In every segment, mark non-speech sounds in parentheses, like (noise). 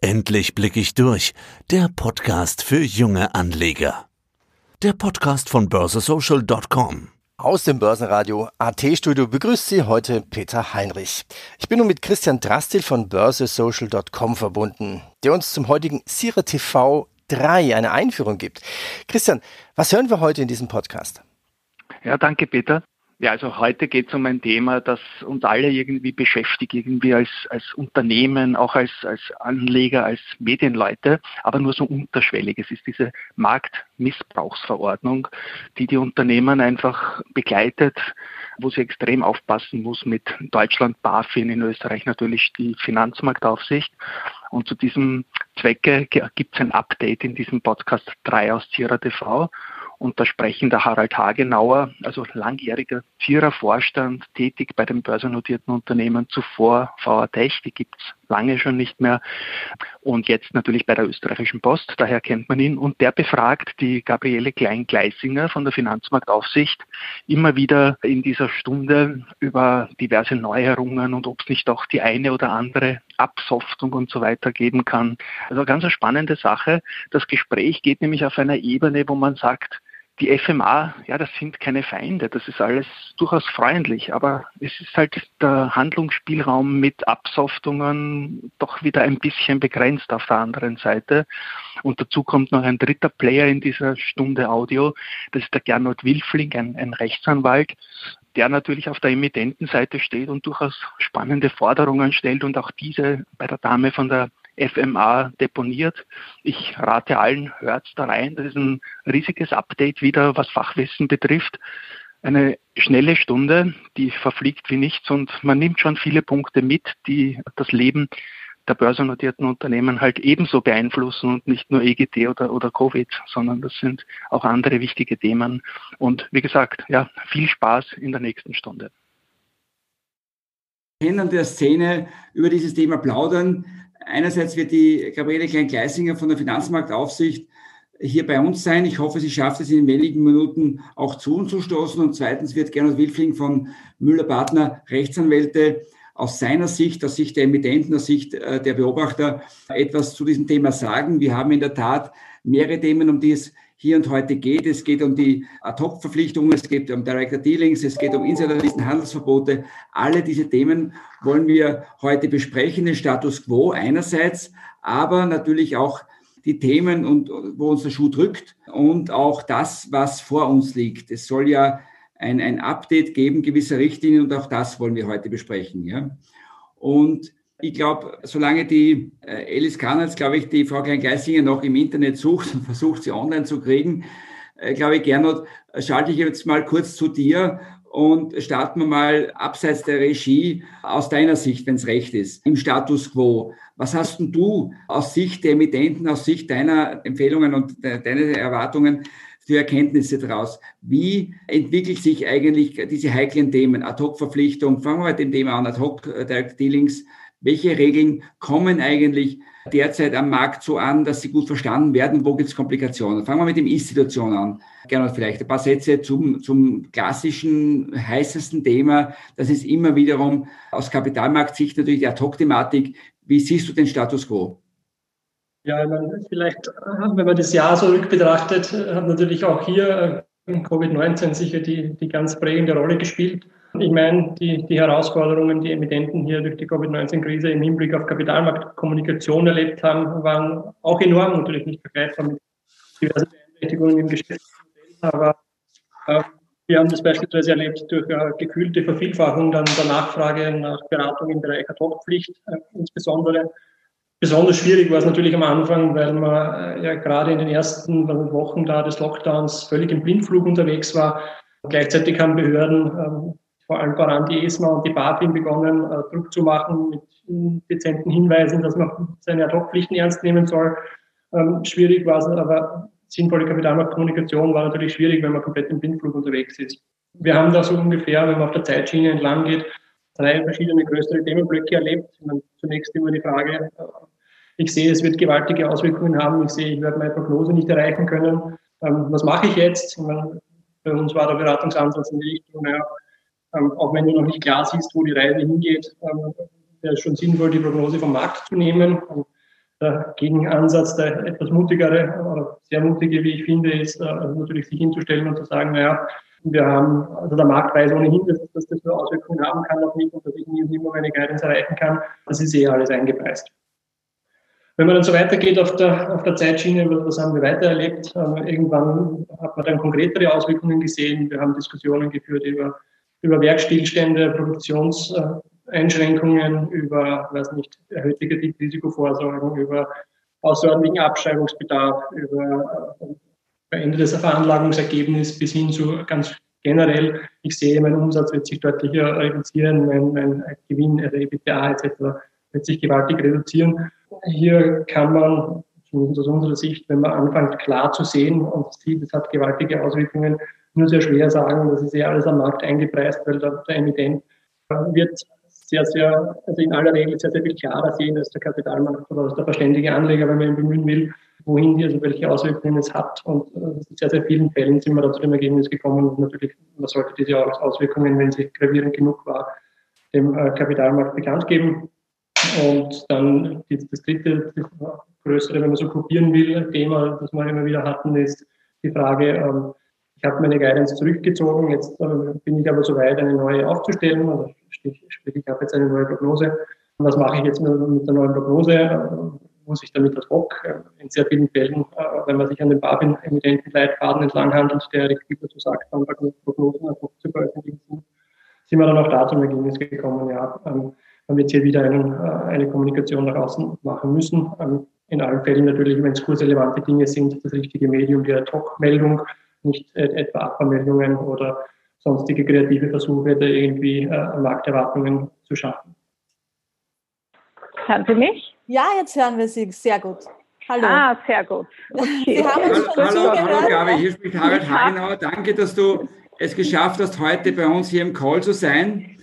Endlich blicke ich durch. Der Podcast für junge Anleger. Der Podcast von börsesocial.com. Aus dem Börsenradio AT Studio begrüßt Sie heute Peter Heinrich. Ich bin nun mit Christian Drastil von börsesocial.com verbunden, der uns zum heutigen Sire TV 3 eine Einführung gibt. Christian, was hören wir heute in diesem Podcast? Ja, danke Peter. Ja, also heute geht es um ein Thema, das uns alle irgendwie beschäftigt, irgendwie als, als Unternehmen, auch als, als Anleger, als Medienleute, aber nur so unterschwellig. Es ist diese Marktmissbrauchsverordnung, die die Unternehmen einfach begleitet, wo sie extrem aufpassen muss mit Deutschland BaFin, in Österreich natürlich die Finanzmarktaufsicht. Und zu diesem Zwecke gibt es ein Update in diesem Podcast 3 aus Tira TV. Und da sprechen der Harald Hagenauer, also langjähriger Vierer-Vorstand, tätig bei den börsennotierten Unternehmen, zuvor VR Tech, die gibt's lange schon nicht mehr. Und jetzt natürlich bei der österreichischen Post, daher kennt man ihn. Und der befragt die Gabriele Klein-Gleisinger von der Finanzmarktaufsicht immer wieder in dieser Stunde über diverse Neuerungen und ob es nicht auch die eine oder andere Absoftung und so weiter geben kann. Also ganz eine spannende Sache. Das Gespräch geht nämlich auf einer Ebene, wo man sagt, die FMA, ja, das sind keine Feinde, das ist alles durchaus freundlich, aber es ist halt der Handlungsspielraum mit Absoftungen doch wieder ein bisschen begrenzt auf der anderen Seite. Und dazu kommt noch ein dritter Player in dieser Stunde Audio, das ist der Gernot Wilfling, ein, ein Rechtsanwalt, der natürlich auf der Emittentenseite steht und durchaus spannende Forderungen stellt und auch diese bei der Dame von der FMA deponiert. Ich rate allen, hört da rein. Das ist ein riesiges Update wieder, was Fachwissen betrifft. Eine schnelle Stunde, die verfliegt wie nichts und man nimmt schon viele Punkte mit, die das Leben der börsennotierten Unternehmen halt ebenso beeinflussen und nicht nur EGT oder, oder Covid, sondern das sind auch andere wichtige Themen. Und wie gesagt, ja, viel Spaß in der nächsten Stunde. Kennen der Szene über dieses Thema plaudern. Einerseits wird die Gabriele Klein-Gleisinger von der Finanzmarktaufsicht hier bei uns sein. Ich hoffe, sie schafft es in wenigen Minuten auch zu uns zu stoßen. Und zweitens wird Gernot Wilfling von Müller-Partner Rechtsanwälte aus seiner Sicht, aus Sicht der Emittenten, aus Sicht äh, der Beobachter etwas zu diesem Thema sagen. Wir haben in der Tat mehrere Themen, um die es hier und heute geht. Es geht um die Ad-Hoc-Verpflichtungen, es geht um Director Dealings, es geht um Insiderlisten, Handelsverbote. Alle diese Themen wollen wir heute besprechen, den Status quo einerseits, aber natürlich auch die Themen, und, wo uns der Schuh drückt und auch das, was vor uns liegt. Es soll ja ein, ein Update geben gewisser Richtlinien und auch das wollen wir heute besprechen. Ja? Und ich glaube, solange die äh, Alice Kanals, glaube ich, die Frau Klein-Gleisinger noch im Internet sucht und (laughs) versucht, sie online zu kriegen, äh, glaube ich, Gernot, schalte ich jetzt mal kurz zu dir und starten wir mal abseits der Regie aus deiner Sicht, wenn es recht ist, im Status quo. Was hast denn du aus Sicht der Emittenten, aus Sicht deiner Empfehlungen und de deiner Erwartungen für Erkenntnisse daraus? Wie entwickelt sich eigentlich diese heiklen Themen? Ad-Hoc-Verpflichtung, fangen wir mit dem Thema an, Ad-Hoc-Dealings, welche Regeln kommen eigentlich derzeit am Markt so an, dass sie gut verstanden werden? Wo gibt es Komplikationen? Fangen wir mit dem Institution an. Gerne vielleicht ein paar Sätze zum, zum klassischen, heißesten Thema. Das ist immer wiederum aus Kapitalmarktsicht natürlich die Ad-Hoc-Thematik. Wie siehst du den Status quo? Ja, man, vielleicht, wenn man das Jahr zurück betrachtet, hat natürlich auch hier äh, Covid-19 sicher die, die ganz prägende Rolle gespielt. Ich meine, die, die Herausforderungen, die Emittenten hier durch die Covid-19-Krise im Hinblick auf Kapitalmarktkommunikation erlebt haben, waren auch enorm, natürlich nicht vergleichbar mit diversen Beeinträchtigungen im Geschäftsmodell, aber äh, wir haben das beispielsweise erlebt durch äh, gekühlte Vervielfachung dann der Nachfrage nach Beratung im Bereich Ad-Hoc-Pflicht äh, insbesondere. Besonders schwierig war es natürlich am Anfang, weil man äh, ja gerade in den ersten Wochen da des Lockdowns völlig im Blindflug unterwegs war. Gleichzeitig haben Behörden ähm, vor allem voran die ESMA und die BaFin begonnen, äh, Druck zu machen mit dezenten Hinweisen, dass man seine Ad-Hoc-Pflichten ernst nehmen soll. Ähm, schwierig war es, aber sinnvolle Kapitalmarktkommunikation war natürlich schwierig, wenn man komplett im Blindflug unterwegs ist. Wir haben da so ungefähr, wenn man auf der Zeitschiene entlang geht, drei verschiedene größere Themenblöcke erlebt. Meine, zunächst immer die Frage, äh, ich sehe, es wird gewaltige Auswirkungen haben. Ich sehe, ich werde meine Prognose nicht erreichen können. Ähm, was mache ich jetzt? Meine, bei uns war der Beratungsansatz in die Richtung, naja, ähm, auch wenn du noch nicht klar siehst, wo die Reise hingeht, ähm, wäre es schon sinnvoll, die Prognose vom Markt zu nehmen. Und der Gegenansatz, der etwas mutigere oder sehr mutige, wie ich finde, ist also natürlich sich hinzustellen und zu sagen, naja, wir haben, also der Markt weiß ohnehin, dass, dass das nur Auswirkungen haben kann auf mich und dass ich nie und nimmer meine Guidance erreichen kann. Das ist eh alles eingepreist. Wenn man dann so weitergeht auf der, auf der Zeitschiene, was haben wir weiter erlebt? Ähm, irgendwann hat man dann konkretere Auswirkungen gesehen. Wir haben Diskussionen geführt über, über Werkstillstände, Produktionseinschränkungen, über, weiß nicht, erhöhte Kreditrisikovorsorgen, über außerordentlichen Abschreibungsbedarf, über verändertes Veranlagungsergebnis bis hin zu ganz generell, ich sehe, mein Umsatz wird sich deutlich reduzieren, mein, mein Gewinn, also EBITDA etc. wird sich gewaltig reduzieren. Hier kann man, zumindest aus unserer Sicht, wenn man anfängt klar zu sehen und sieht, es hat gewaltige Auswirkungen, nur sehr schwer sagen, das ist ja alles am Markt eingepreist, weil der, der Emittent wird sehr, sehr, also in aller Regel sehr, sehr viel klarer sehen als der Kapitalmarkt oder als der verständige Anleger, wenn man ihn bemühen will, wohin die, also welche Auswirkungen es hat. Und äh, in sehr, sehr vielen Fällen sind wir da zu dem Ergebnis gekommen. Und natürlich, man sollte diese Auswirkungen, wenn sie gravierend genug war, dem äh, Kapitalmarkt bekannt geben. Und dann das dritte, das größere, wenn man so kopieren will, Thema, das wir immer wieder hatten, ist die Frage, ähm, ich habe meine Guidance zurückgezogen, jetzt äh, bin ich aber so weit, eine neue aufzustellen, oder sprich, ich habe jetzt eine neue Prognose. Und was mache ich jetzt mit, der neuen Prognose? Muss ich damit ad hoc? Äh, in sehr vielen Fällen, äh, wenn man sich an den BaFin-Emitenten-Leitfaden entlang handelt, der recht viel dazu sagt, dann Prognosen ad hoc zu veröffentlichen sind, sind wir dann auch da zum Ergebnis gekommen, ja, ähm, man wird hier wieder einen, eine Kommunikation nach außen machen müssen. Ähm, in allen Fällen natürlich, wenn es kursrelevante Dinge sind, das richtige Medium, die Ad-Hoc-Meldung, nicht etwa Abmeldungen oder sonstige kreative Versuche, da irgendwie äh, Markterwartungen zu schaffen. Hören Sie mich? Ja, jetzt hören wir Sie sehr gut. Hallo. Ah, sehr gut. Okay. Sie haben uns schon hallo, hallo, Gabi, hier spricht Harald Hagenauer. Danke, dass du es geschafft hast, heute bei uns hier im Call zu sein.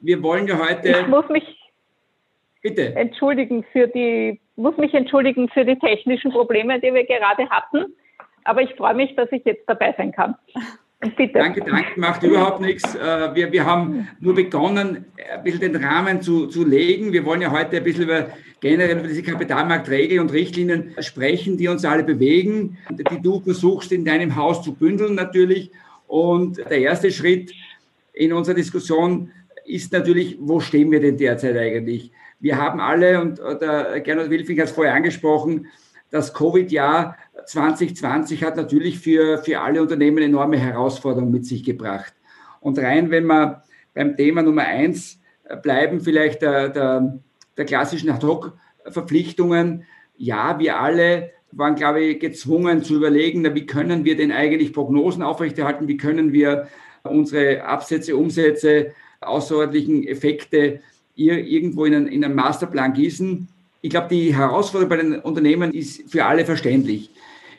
Wir wollen ja heute. Ich muss mich Bitte. entschuldigen für die, muss mich entschuldigen für die technischen Probleme, die wir gerade hatten. Aber ich freue mich, dass ich jetzt dabei sein kann. Bitte. Danke, danke, macht überhaupt nichts. Äh, wir, wir haben nur begonnen, ein bisschen den Rahmen zu, zu legen. Wir wollen ja heute ein bisschen über generell über diese Kapitalmarktregeln und Richtlinien sprechen, die uns alle bewegen, die du versuchst in deinem Haus zu bündeln natürlich. Und der erste Schritt in unserer Diskussion ist natürlich, wo stehen wir denn derzeit eigentlich? Wir haben alle, und der Gernot Wilfing hat es vorher angesprochen, das Covid-Jahr 2020 hat natürlich für, für alle Unternehmen enorme Herausforderungen mit sich gebracht. Und rein, wenn wir beim Thema Nummer eins bleiben, vielleicht der, der, der klassischen Ad-Hoc-Verpflichtungen, ja, wir alle waren, glaube ich, gezwungen zu überlegen, wie können wir denn eigentlich Prognosen aufrechterhalten, wie können wir unsere Absätze, Umsätze, außerordentlichen Effekte irgendwo in einen, in einen Masterplan gießen. Ich glaube, die Herausforderung bei den Unternehmen ist für alle verständlich.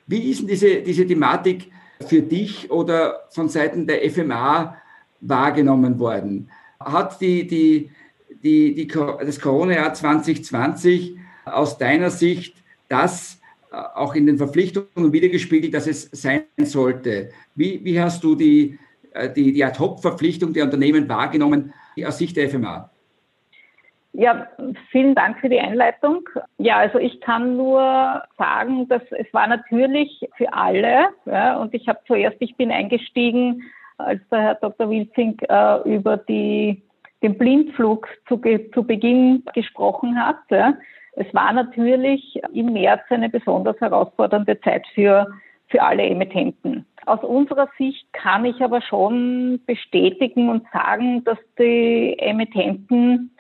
Wie ist denn diese, diese Thematik für dich oder von Seiten der FMA wahrgenommen worden? Hat die, die, die, die, das Corona-Jahr 2020 aus deiner Sicht das äh, auch in den Verpflichtungen wiedergespiegelt, dass es sein sollte? Wie, wie hast du die, äh, die, die Ad-Hoc-Verpflichtung der Unternehmen wahrgenommen aus Sicht der FMA? Ja, vielen Dank für die Einleitung. Ja, also ich kann nur sagen, dass es war natürlich für alle, ja, und ich habe zuerst, ich bin eingestiegen, als der Herr Dr. Wilfing äh, über die, den Blindflug zu, zu Beginn gesprochen hat. Ja. Es war natürlich im März eine besonders herausfordernde Zeit für, für alle Emittenten. Aus unserer Sicht kann ich aber schon bestätigen und sagen, dass die Emittenten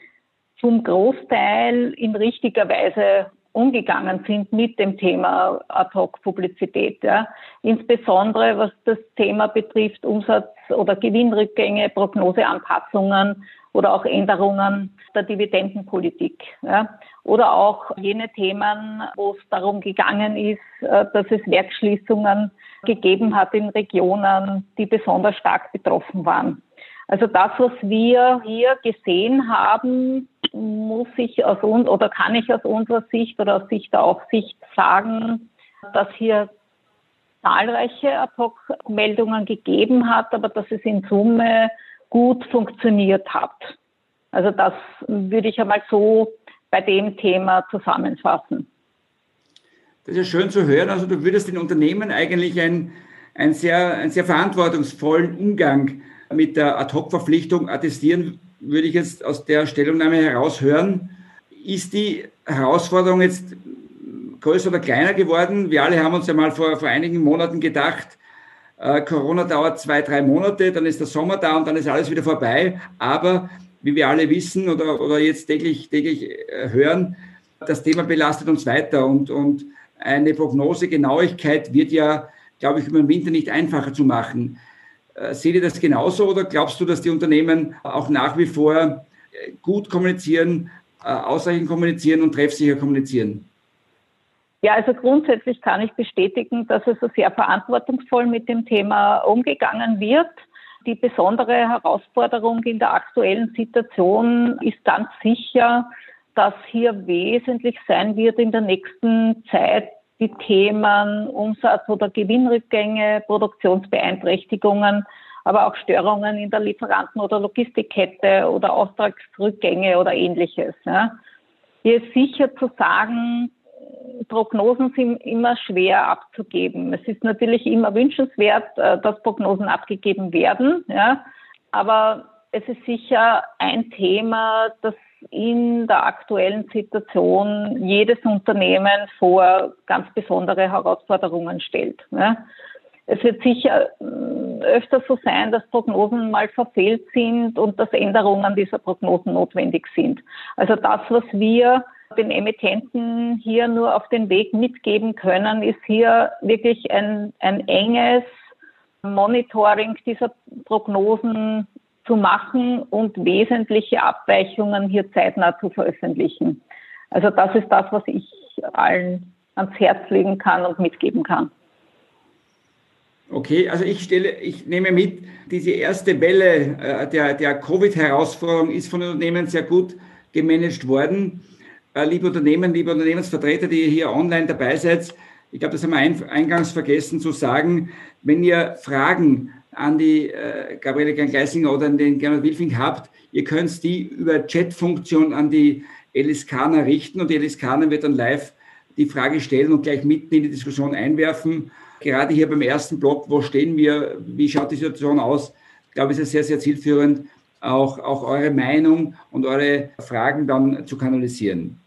zum Großteil in richtiger Weise umgegangen sind mit dem Thema Ad-Hoc-Publizität. Ja. Insbesondere was das Thema betrifft, Umsatz- oder Gewinnrückgänge, Prognoseanpassungen oder auch Änderungen der Dividendenpolitik. Ja. Oder auch jene Themen, wo es darum gegangen ist, äh, dass es Werkschließungen gegeben hat in Regionen, die besonders stark betroffen waren. Also das, was wir hier gesehen haben, muss ich aus uns oder kann ich aus unserer Sicht oder aus Sicht der Aufsicht sagen, dass hier zahlreiche Ad-Hoc-Meldungen gegeben hat, aber dass es in Summe gut funktioniert hat. Also das würde ich einmal so bei dem Thema zusammenfassen. Das ist ja schön zu hören. Also du würdest den Unternehmen eigentlich ein, ein sehr, einen sehr verantwortungsvollen Umgang mit der Ad-Hoc-Verpflichtung attestieren, würde ich jetzt aus der Stellungnahme heraushören. Ist die Herausforderung jetzt größer oder kleiner geworden? Wir alle haben uns ja mal vor, vor einigen Monaten gedacht, äh, Corona dauert zwei, drei Monate, dann ist der Sommer da und dann ist alles wieder vorbei. Aber wie wir alle wissen oder, oder jetzt täglich, täglich äh, hören, das Thema belastet uns weiter und, und eine Prognosegenauigkeit wird ja, glaube ich, über den Winter nicht einfacher zu machen. Äh, seht ihr das genauso oder glaubst du, dass die Unternehmen auch nach wie vor äh, gut kommunizieren, äh, ausreichend kommunizieren und treffsicher kommunizieren? Ja, also grundsätzlich kann ich bestätigen, dass es sehr verantwortungsvoll mit dem Thema umgegangen wird. Die besondere Herausforderung in der aktuellen Situation ist ganz sicher, dass hier wesentlich sein wird in der nächsten Zeit die Themen Umsatz- oder Gewinnrückgänge, Produktionsbeeinträchtigungen, aber auch Störungen in der Lieferanten- oder Logistikkette oder Auftragsrückgänge oder ähnliches. Ja. Hier ist sicher zu sagen, Prognosen sind immer schwer abzugeben. Es ist natürlich immer wünschenswert, äh, dass Prognosen abgegeben werden, ja. aber es ist sicher ein Thema, das in der aktuellen Situation jedes Unternehmen vor ganz besondere Herausforderungen stellt. Es wird sicher äh, öfter so sein, dass Prognosen mal verfehlt sind und dass Änderungen dieser Prognosen notwendig sind. Also das, was wir den Emittenten hier nur auf den Weg mitgeben können, ist hier wirklich ein, ein enges Monitoring dieser Prognosen zu machen und wesentliche Abweichungen hier zeitnah zu veröffentlichen. Also das ist das, was ich allen ans Herz legen kann und mitgeben kann. Okay, also ich stelle, ich nehme mit, diese erste Welle äh, der, der Covid-Herausforderung ist von Unternehmen sehr gut gemanagt worden. Äh, liebe Unternehmen, liebe Unternehmensvertreter, die hier online dabei seid, ich glaube, das haben wir eingangs vergessen zu sagen, wenn ihr Fragen an die äh, Gabriele Klein-Gleisinger oder an den Gernot Wilfing habt, ihr könnt die über Chat-Funktion an die Eliskana richten und die Eliskana wird dann live die Frage stellen und gleich mitten in die Diskussion einwerfen. Gerade hier beim ersten Block, wo stehen wir, wie schaut die Situation aus, ich glaube, es ist sehr, sehr zielführend, auch, auch eure Meinung und eure Fragen dann zu kanalisieren.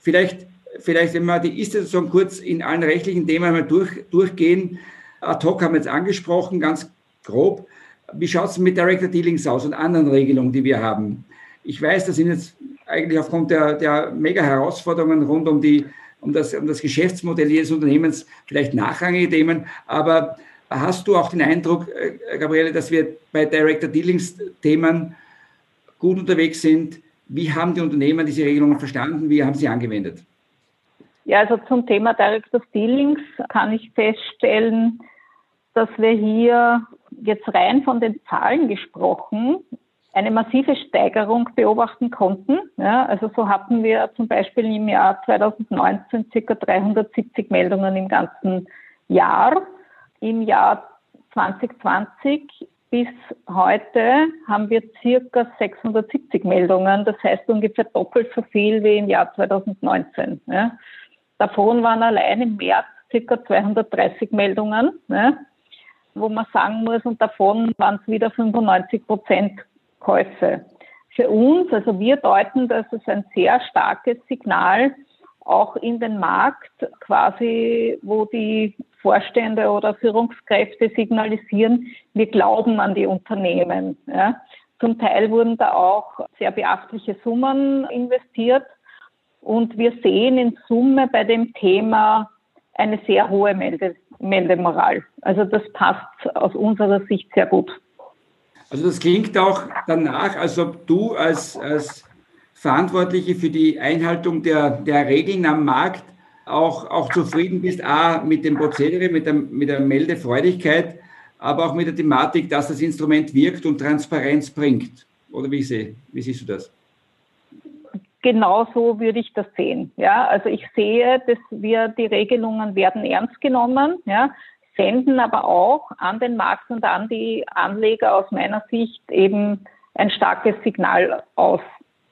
Vielleicht, vielleicht wenn wir die Ist-Situation kurz in allen rechtlichen Themen mal durch, durchgehen. Ad hoc haben wir jetzt angesprochen, ganz grob. Wie schaut es mit Director Dealings aus und anderen Regelungen, die wir haben? Ich weiß, das sind jetzt eigentlich aufgrund der, der mega Herausforderungen rund um, die, um, das, um das Geschäftsmodell jedes Unternehmens vielleicht nachrangige Themen, aber hast du auch den Eindruck, äh, Gabriele, dass wir bei Director Dealings Themen gut unterwegs sind? Wie haben die Unternehmen diese Regelungen verstanden? Wie haben sie angewendet? Ja, also zum Thema Director Dealings kann ich feststellen, dass wir hier jetzt rein von den Zahlen gesprochen eine massive Steigerung beobachten konnten. Ja, also so hatten wir zum Beispiel im Jahr 2019 ca. 370 Meldungen im ganzen Jahr. Im Jahr 2020 bis heute haben wir circa 670 Meldungen, das heißt ungefähr doppelt so viel wie im Jahr 2019. Ja. Davon waren allein im März circa 230 Meldungen. Ja wo man sagen muss, und davon waren es wieder 95 Prozent Käufe. Für uns, also wir deuten das als ein sehr starkes Signal auch in den Markt, quasi, wo die Vorstände oder Führungskräfte signalisieren, wir glauben an die Unternehmen. Ja. Zum Teil wurden da auch sehr beachtliche Summen investiert. Und wir sehen in Summe bei dem Thema eine sehr hohe Melde Meldemoral. Also das passt aus unserer Sicht sehr gut. Also das klingt auch danach, als ob du als, als Verantwortliche für die Einhaltung der, der Regeln am Markt auch, auch zufrieden bist, a, mit dem Prozedere, mit der, mit der Meldefreudigkeit, aber auch mit der Thematik, dass das Instrument wirkt und Transparenz bringt. Oder wie, sehe, wie siehst du das? Genau so würde ich das sehen. Ja, also ich sehe, dass wir die Regelungen werden ernst genommen, ja, senden aber auch an den Markt und an die Anleger aus meiner Sicht eben ein starkes Signal aus.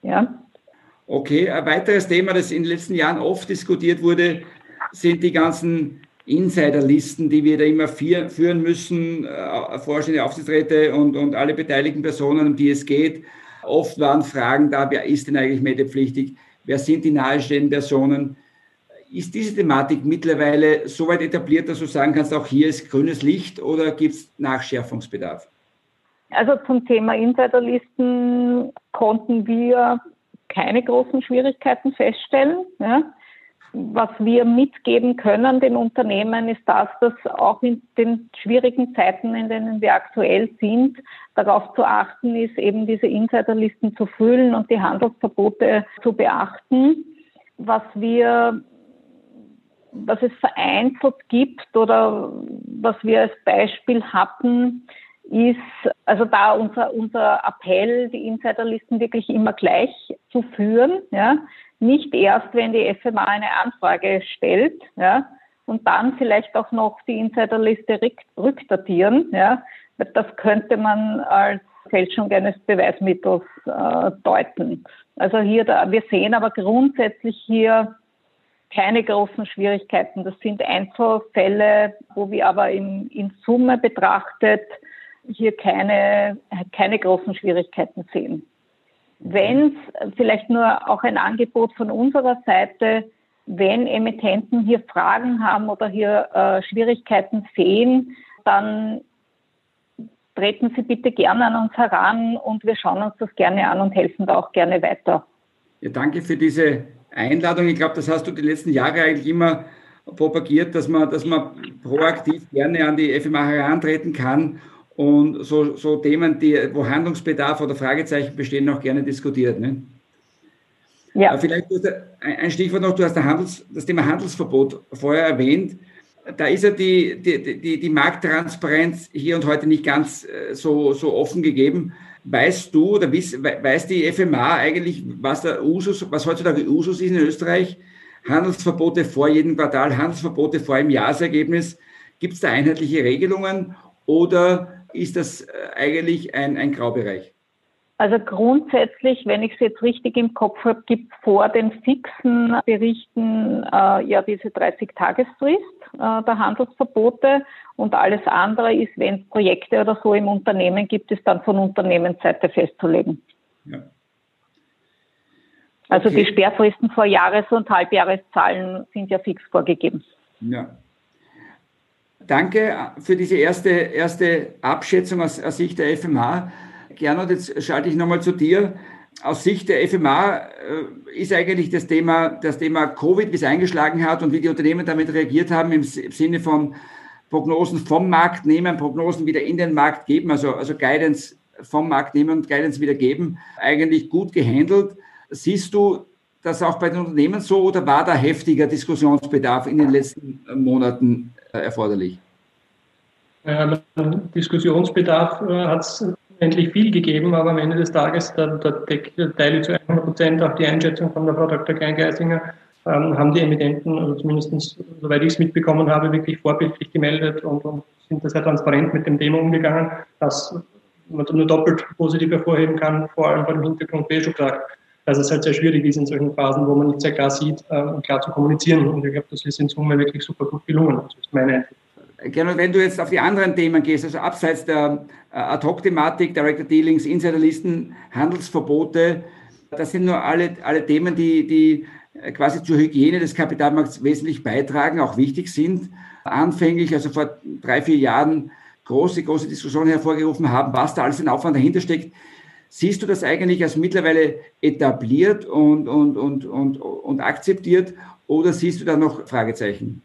Ja. Okay, ein weiteres Thema, das in den letzten Jahren oft diskutiert wurde, sind die ganzen Insiderlisten, die wir da immer führen müssen, äh, Vorstände, Aufsichtsräte und, und alle beteiligten Personen, um die es geht. Oft waren Fragen da, wer ist denn eigentlich meldepflichtig? Wer sind die nahestehenden Personen? Ist diese Thematik mittlerweile so weit etabliert, dass du sagen kannst, auch hier ist grünes Licht oder gibt es Nachschärfungsbedarf? Also zum Thema Insiderlisten konnten wir keine großen Schwierigkeiten feststellen. Ja. Was wir mitgeben können den Unternehmen ist das, dass auch in den schwierigen Zeiten, in denen wir aktuell sind, darauf zu achten ist, eben diese Insiderlisten zu füllen und die Handelsverbote zu beachten. Was wir was es vereinzelt gibt oder was wir als Beispiel hatten, ist, also da unser, unser Appell, die Insiderlisten wirklich immer gleich zu führen, ja, nicht erst, wenn die FMA eine Anfrage stellt, ja, und dann vielleicht auch noch die Insiderliste rückdatieren, ja, das könnte man als Fälschung eines Beweismittels äh, deuten. Also hier, da, wir sehen aber grundsätzlich hier keine großen Schwierigkeiten. Das sind Einzelfälle, wo wir aber in, in Summe betrachtet hier keine, keine großen Schwierigkeiten sehen. Wenn es vielleicht nur auch ein Angebot von unserer Seite, wenn Emittenten hier Fragen haben oder hier äh, Schwierigkeiten sehen, dann treten Sie bitte gerne an uns heran und wir schauen uns das gerne an und helfen da auch gerne weiter. Ja, danke für diese Einladung. Ich glaube, das hast du die letzten Jahre eigentlich immer propagiert, dass man, dass man proaktiv gerne an die FMA herantreten kann und so, so Themen, die, wo Handlungsbedarf oder Fragezeichen bestehen, auch gerne diskutiert. Ne? Ja. Vielleicht ein Stichwort noch, du hast Handels, das Thema Handelsverbot vorher erwähnt. Da ist ja die, die, die, die Markttransparenz hier und heute nicht ganz äh, so, so offen gegeben. Weißt du oder weiß die FMA eigentlich, was der Usus, was heutzutage Usus ist in Österreich? Handelsverbote vor jedem Quartal, Handelsverbote vor einem Jahresergebnis. Gibt es da einheitliche Regelungen oder ist das äh, eigentlich ein, ein Graubereich? Also grundsätzlich, wenn ich es jetzt richtig im Kopf habe, gibt es vor den fixen Berichten äh, ja diese 30-Tagesfrist äh, der Handelsverbote und alles andere ist, wenn es Projekte oder so im Unternehmen gibt, ist dann von Unternehmensseite festzulegen. Ja. Also okay. die Sperrfristen vor Jahres- und Halbjahreszahlen sind ja fix vorgegeben. Ja. Danke für diese erste, erste Abschätzung aus, aus Sicht der FMH. Gernot, jetzt schalte ich nochmal zu dir. Aus Sicht der FMA äh, ist eigentlich das Thema, das Thema Covid, wie es eingeschlagen hat und wie die Unternehmen damit reagiert haben, im Sinne von Prognosen vom Markt nehmen, Prognosen wieder in den Markt geben, also, also Guidance vom Markt nehmen und Guidance wieder geben, eigentlich gut gehandelt. Siehst du das auch bei den Unternehmen so oder war da heftiger Diskussionsbedarf in den letzten Monaten äh, erforderlich? Ja, Diskussionsbedarf äh, hat es endlich viel gegeben, aber am Ende des Tages, da, da teile ich zu 100 Prozent auch die Einschätzung von der Frau Dr. Kleingeisinger, ähm, haben die Emittenten, also zumindest soweit ich es mitbekommen habe, wirklich vorbildlich gemeldet und, und sind sehr transparent mit dem Thema umgegangen, dass man nur doppelt positiv hervorheben kann, vor allem vor dem Hintergrund, wie schon gesagt, dass es halt sehr schwierig ist in solchen Phasen, wo man nicht sehr klar sieht, ähm, klar zu kommunizieren. Und ich glaube, das ist in Summe wirklich super gut gelungen. Das ist meine. Gerne, wenn du jetzt auf die anderen Themen gehst, also abseits der äh, Ad-Hoc-Thematik, Director Dealings, Insiderlisten, Handelsverbote, das sind nur alle, alle Themen, die, die äh, quasi zur Hygiene des Kapitalmarkts wesentlich beitragen, auch wichtig sind. Anfänglich, also vor drei, vier Jahren, große, große Diskussionen hervorgerufen haben, was da alles ein Aufwand dahinter steckt. Siehst du das eigentlich als mittlerweile etabliert und, und, und, und, und akzeptiert oder siehst du da noch Fragezeichen?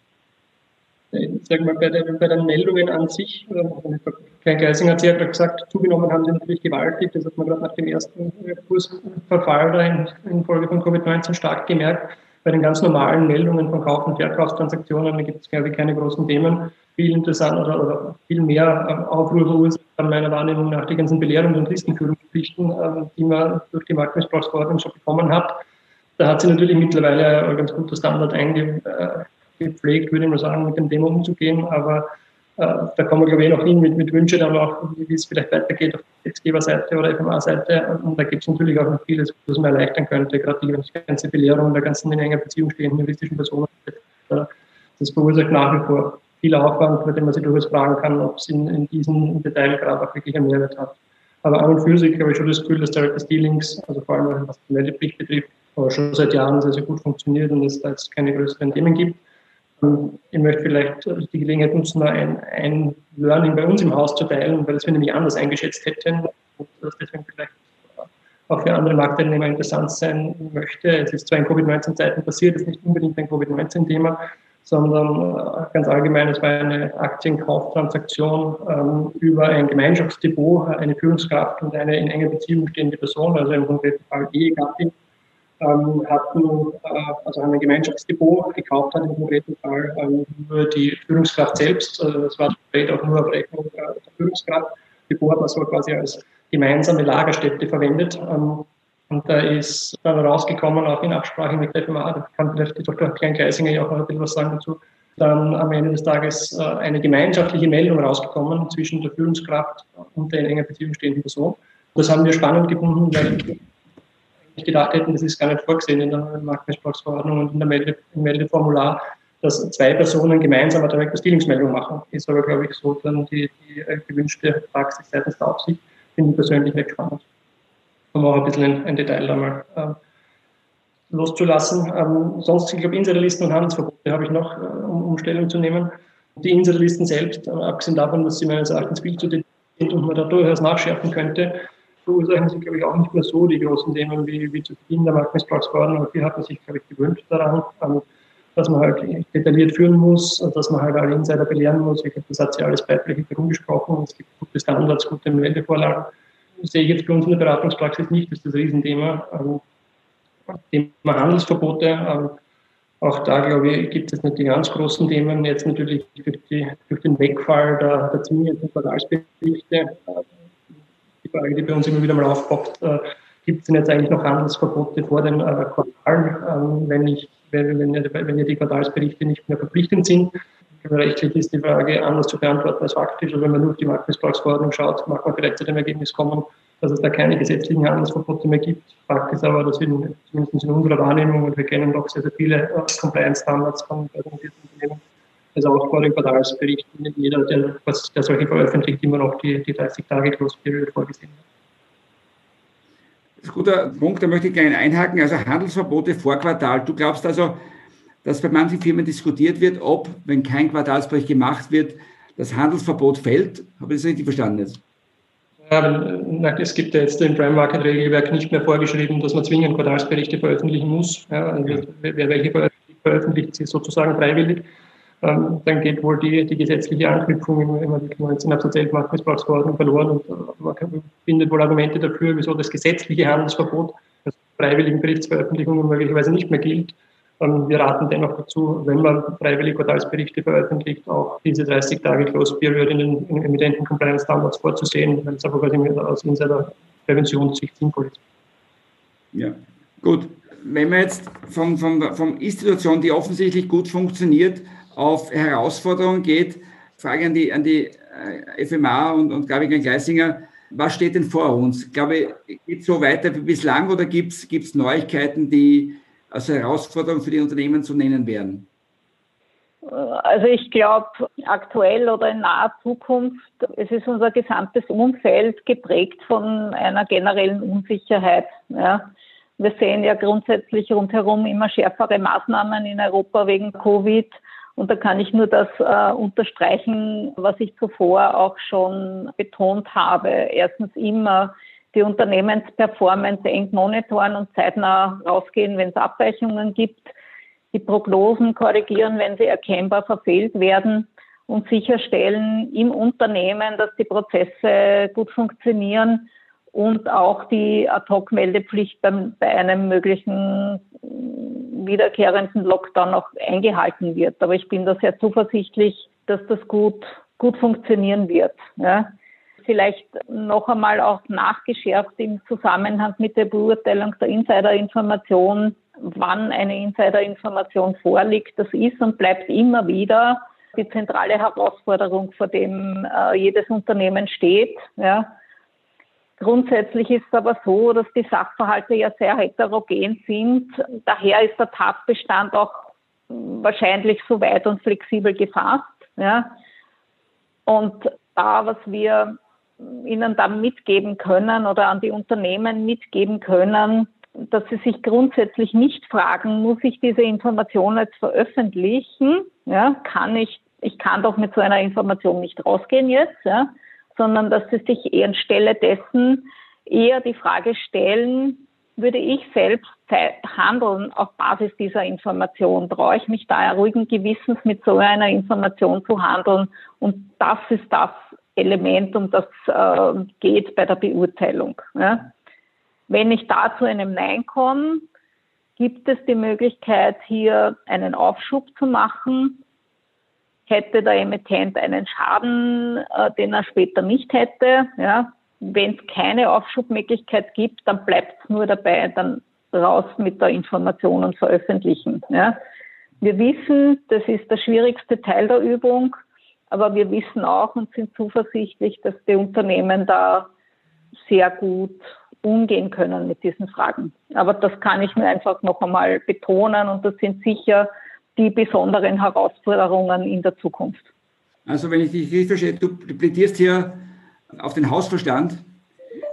Ich sage mal, bei den, bei den Meldungen an sich, Herr Geising hat es ja gerade gesagt, zugenommen haben sie natürlich gewaltig. Das hat man gerade nach dem ersten Kursverfall da in, in Folge von Covid-19 stark gemerkt. Bei den ganz normalen Meldungen von Kauf- und Verkaufstransaktionen gibt es, glaube ich, keine großen Themen. Viel interessant oder, oder viel mehr ähm, Aufruhr verursacht an meiner Wahrnehmung nach die ganzen Belehrungs- und Listenführungspflichten, ähm, die man durch die Marktmissbrauchsverordnung schon bekommen hat. Da hat sich natürlich mittlerweile ein ganz guter Standard eingepflegt, würde ich mal sagen, mit dem Thema umzugehen. Aber da kommen wir, glaube ich, noch hin mit, mit Wünschen dann auch, wie es vielleicht weitergeht auf Gesetzgeberseite oder FMA-Seite. Und da gibt es natürlich auch noch vieles, was man erleichtern könnte, gerade die ganze Belehrung der ganzen in enger Beziehung stehenden juristischen Personen. Das verursacht nach wie vor viel Aufwand, bei dem man sich durchaus fragen kann, ob es in, in diesem Detail gerade auch wirklich einen Mehrwert hat. Aber an und für sich habe ich schon das Gefühl, dass Director Dealings, also vor allem was die Meldepflicht betrifft, schon seit Jahren sehr, sehr gut funktioniert und es da jetzt keine größeren Themen gibt. Ich möchte vielleicht die Gelegenheit nutzen, ein, ein Learning bei uns im Haus zu teilen, weil das wir nämlich anders eingeschätzt hätten und das deswegen vielleicht auch für andere Marktteilnehmer interessant sein möchte. Es ist zwar in Covid-19-Zeiten passiert, es ist nicht unbedingt ein Covid-19-Thema, sondern äh, ganz allgemein, es war eine Aktienkauftransaktion ähm, über ein Gemeinschaftsdepot, eine Führungskraft und eine in enger Beziehung stehende Person, also im konkreten Fall Ehegattin, ähm, hatten, äh, also haben ein Gemeinschaftsdepot gekauft hat, im konkreten Fall ähm, nur die Führungskraft selbst, also das war auch nur auf Rechnung äh, der Führungskraft. Depot hat man so quasi als gemeinsame Lagerstätte verwendet. Ähm, und da ist dann rausgekommen, auch in Absprache mit der FMA, da kann vielleicht die Dr. Klein-Geisinger ja auch noch ein bisschen was sagen dazu, dann am Ende des Tages äh, eine gemeinschaftliche Meldung rausgekommen zwischen der Führungskraft und der in enger Beziehung stehenden Person. Das haben wir spannend gefunden, weil gedacht hätten, das ist gar nicht vorgesehen in der Marktmissbrauchsverordnung und in der Melde, im Meldeformular, dass zwei Personen gemeinsam eine Direct Dealings-Meldung machen. Ist aber, glaube ich, so dann die, die äh, gewünschte Praxis seitens der Aufsicht. Finde ich persönlich nicht spannend um auch ein bisschen ein, Detail da mal äh, loszulassen. Ähm, sonst, ich glaube, Insiderlisten und Handelsverbote habe ich noch, äh, um, um Stellung zu nehmen. Die Insiderlisten selbst, äh, abgesehen davon, dass sie meines Erachtens viel zu detailliert sind und man da durchaus nachschärfen könnte, verursachen sie, glaube ich, auch nicht mehr so die großen Themen wie, wie zu Beginn der Marktmissbrauchsverordnung. Und hier hat man sich, glaube ich, gewöhnt daran, ähm, dass man halt detailliert führen muss, dass man halt alle Insider belehren muss. Ich glaube, das hat sie alles beiträglich herumgesprochen. Es gibt gute Standards, gute Meldevorlagen sehe ich jetzt bei uns in der Beratungspraxis nicht, das ist das Riesenthema. Ähm, Thema Handelsverbote. Ähm, auch da, glaube ich, gibt es nicht die ganz großen Themen. Jetzt natürlich durch, die, durch den Wegfall der, der zwingenden Quartalsberichte. Die Frage, die bei uns immer wieder mal aufpoppt, äh, gibt es denn jetzt eigentlich noch Handelsverbote vor dem äh, Quartal, ähm, wenn, ich, wenn, wenn, wenn ja die Quartalsberichte nicht mehr verpflichtend sind? Rechtlich ist die Frage anders zu beantworten als faktisch. Also wenn man nur auf die Marktmissbrauchsverordnung schaut, mag man vielleicht zu dem Ergebnis kommen, dass es da keine gesetzlichen Handelsverbote mehr gibt. Fakt ist aber, dass wir zumindest in unserer Wahrnehmung, und wir kennen doch sehr, sehr viele äh, Compliance-Standards von börsennotierten Unternehmen, also auch vor dem Quartalsbericht, jeder, der, was, der solche veröffentlicht, immer noch die, die 30 Tage Close Period vorgesehen hat. Das ist ein guter Punkt, da möchte ich gerne einhaken. Also Handelsverbote vor Quartal. Du glaubst also, dass bei manchen Firmen diskutiert wird, ob, wenn kein Quartalsbericht gemacht wird, das Handelsverbot fällt. Habe ich das richtig verstanden jetzt? Ja, es gibt ja jetzt im Prime Market Regelwerk nicht mehr vorgeschrieben, dass man zwingend Quartalsberichte veröffentlichen muss. Ja, also wer welche veröffentlicht, veröffentlicht sie sozusagen freiwillig. Ähm, dann geht wohl die, die gesetzliche Anknüpfung im, Artikel 19 Absatz 11 Marktmissbrauchsverordnung verloren und äh, man findet wohl Argumente dafür, wieso das gesetzliche Handelsverbot, also freiwilligen Berichtsveröffentlichungen möglicherweise nicht mehr gilt. Wir raten dennoch dazu, wenn man freiwillig Quartalsberichte veröffentlicht, auch diese 30 Tage Close Period in den emitenten Compliance Standards vorzusehen, weil es einfach aus Insider Präventionssicht sinnvoll ist. Ja, gut. Wenn man jetzt von, von, von Institution, die offensichtlich gut funktioniert, auf Herausforderungen geht, Frage an die, an die äh, FMA und, und Gabi Gleisinger, was steht denn vor uns? Glaube ich, geht es so weiter wie bislang oder gibt es Neuigkeiten, die als Herausforderung für die Unternehmen zu nennen wären? Also ich glaube, aktuell oder in naher Zukunft, es ist unser gesamtes Umfeld geprägt von einer generellen Unsicherheit. Ja. Wir sehen ja grundsätzlich rundherum immer schärfere Maßnahmen in Europa wegen Covid. Und da kann ich nur das äh, unterstreichen, was ich zuvor auch schon betont habe. Erstens immer die Unternehmensperformance eng monitoren und zeitnah rausgehen, wenn es Abweichungen gibt, die Prognosen korrigieren, wenn sie erkennbar verfehlt werden und sicherstellen im Unternehmen, dass die Prozesse gut funktionieren und auch die Ad-Hoc-Meldepflicht bei einem möglichen wiederkehrenden Lockdown auch eingehalten wird. Aber ich bin da sehr zuversichtlich, dass das gut, gut funktionieren wird. Ja vielleicht noch einmal auch nachgeschärft im Zusammenhang mit der Beurteilung der Insiderinformation, wann eine Insiderinformation vorliegt. Das ist und bleibt immer wieder die zentrale Herausforderung, vor dem äh, jedes Unternehmen steht. Ja. Grundsätzlich ist es aber so, dass die Sachverhalte ja sehr heterogen sind. Daher ist der Tatbestand auch wahrscheinlich so weit und flexibel gefasst. Ja. Und da, was wir ihnen dann mitgeben können oder an die Unternehmen mitgeben können, dass sie sich grundsätzlich nicht fragen, muss ich diese Information jetzt veröffentlichen? Ja, kann ich, ich kann doch mit so einer Information nicht rausgehen jetzt, ja, sondern dass sie sich eher anstelle dessen eher die Frage stellen, würde ich selbst handeln auf Basis dieser Information? Traue ich mich da ruhigen Gewissens mit so einer Information zu handeln? Und das ist das Element, um das äh, geht bei der Beurteilung. Ja? Wenn ich da zu einem Nein komme, gibt es die Möglichkeit, hier einen Aufschub zu machen. Hätte der Emittent einen Schaden, äh, den er später nicht hätte, ja, wenn es keine Aufschubmöglichkeit gibt, dann bleibt es nur dabei, dann raus mit der Information und veröffentlichen. Ja. Wir wissen, das ist der schwierigste Teil der Übung, aber wir wissen auch und sind zuversichtlich, dass die Unternehmen da sehr gut umgehen können mit diesen Fragen. Aber das kann ich mir einfach noch einmal betonen und das sind sicher die besonderen Herausforderungen in der Zukunft. Also wenn ich dich richtig verstehe, du plädierst hier auf den Hausverstand,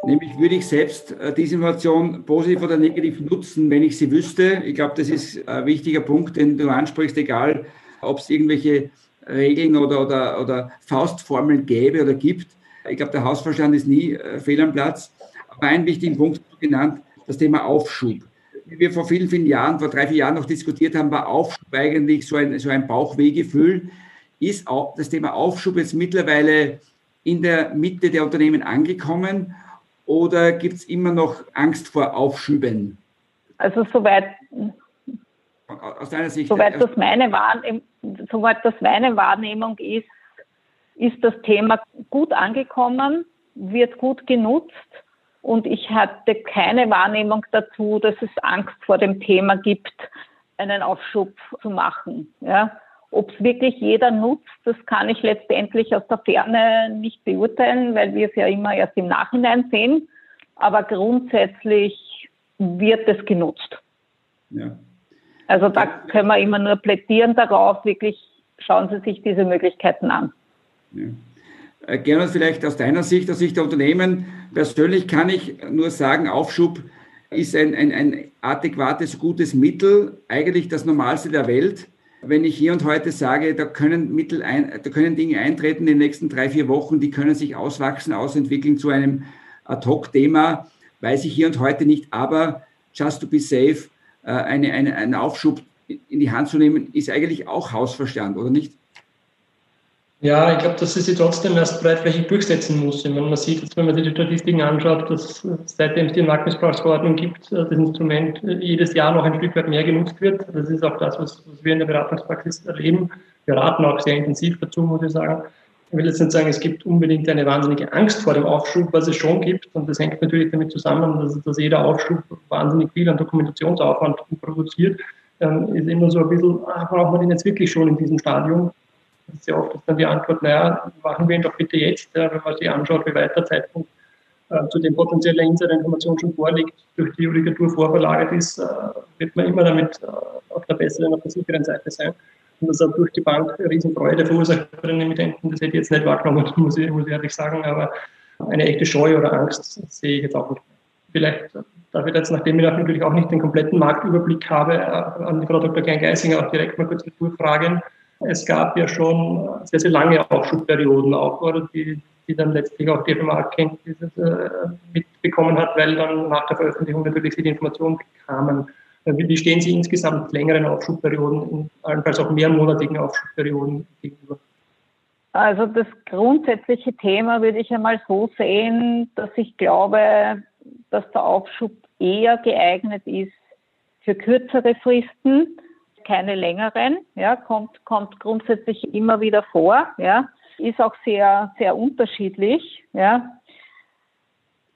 nämlich würde ich selbst äh, diese Information positiv oder negativ nutzen, wenn ich sie wüsste. Ich glaube, das ist ein wichtiger Punkt, den du ansprichst, egal ob es irgendwelche Regeln oder, oder, oder Faustformeln gäbe oder gibt. Ich glaube, der Hausverstand ist nie äh, fehl am Platz. Aber einen wichtigen Punkt genannt, das Thema Aufschub. Wie wir vor vielen, vielen Jahren, vor drei, vier Jahren noch diskutiert haben, war Aufschub eigentlich so ein, so ein Bauchwehgefühl. Ist auch das Thema Aufschub jetzt mittlerweile in der Mitte der Unternehmen angekommen oder gibt es immer noch Angst vor Aufschüben? Also soweit, aus deiner Sicht, soweit, das meine soweit das meine Wahrnehmung ist, ist das Thema gut angekommen, wird gut genutzt und ich hatte keine Wahrnehmung dazu, dass es Angst vor dem Thema gibt, einen Aufschub zu machen. Ja. Ob es wirklich jeder nutzt, das kann ich letztendlich aus der Ferne nicht beurteilen, weil wir es ja immer erst im Nachhinein sehen. Aber grundsätzlich wird es genutzt. Ja. Also da können wir immer nur plädieren darauf, wirklich schauen Sie sich diese Möglichkeiten an. Ja. Äh, Gernot, vielleicht aus deiner Sicht, aus Sicht der Unternehmen, persönlich kann ich nur sagen, Aufschub ist ein, ein, ein adäquates, gutes Mittel, eigentlich das Normalste der Welt wenn ich hier und heute sage, da können Mittel ein, da können Dinge eintreten in den nächsten drei, vier Wochen, die können sich auswachsen, ausentwickeln zu einem Ad-Hoc-Thema, weiß ich hier und heute nicht. Aber just to be safe, äh, eine, eine, einen Aufschub in die Hand zu nehmen, ist eigentlich auch Hausverstand, oder nicht? Ja, ich glaube, dass sie sich trotzdem erst breitflächig durchsetzen muss. Ich meine, man sieht jetzt, wenn man sich die Statistiken anschaut, dass seitdem es die Marktmissbrauchsverordnung gibt, äh, das Instrument äh, jedes Jahr noch ein Stück weit mehr genutzt wird. Das ist auch das, was, wir in der Beratungspraxis erleben. Wir raten auch sehr intensiv dazu, muss ich sagen. Ich will jetzt nicht sagen, es gibt unbedingt eine wahnsinnige Angst vor dem Aufschub, was es schon gibt. Und das hängt natürlich damit zusammen, dass, dass jeder Aufschub wahnsinnig viel an Dokumentationsaufwand produziert. Ähm, ist immer so ein bisschen, ah, braucht man den jetzt wirklich schon in diesem Stadium? Sehr oft ist dann die Antwort, naja, machen wir ihn doch bitte jetzt, ja, wenn man sich anschaut, wie weit der Zeitpunkt äh, zu dem potenziellen Insider-Information schon vorliegt, durch die Judikatur vorverlagert ist, äh, wird man immer damit äh, auf der besseren, auf der sicheren Seite sein. Und das hat durch die Bank Riesenfreude verursacht bei den Emittenten. Das hätte ich jetzt nicht wahrgenommen, (laughs) muss ich, muss ich ehrlich sagen, aber eine echte Scheu oder Angst sehe ich jetzt auch nicht. Vielleicht darf ich jetzt, nachdem ich natürlich auch nicht den kompletten Marktüberblick habe, äh, an die Frau Dr. Klein-Geisinger auch direkt mal kurz durchfragen, es gab ja schon sehr, sehr lange Aufschubperioden auch, oder, die, die dann letztlich auch die FMA-Kenntnis äh, mitbekommen hat, weil dann nach der Veröffentlichung natürlich die Informationen kamen. Äh, wie stehen Sie insgesamt längeren Aufschubperioden, allenfalls auch mehrmonatigen Aufschubperioden gegenüber? Also das grundsätzliche Thema würde ich einmal so sehen, dass ich glaube, dass der Aufschub eher geeignet ist für kürzere Fristen keine längeren, ja, kommt, kommt grundsätzlich immer wieder vor, ja, ist auch sehr, sehr unterschiedlich, ja.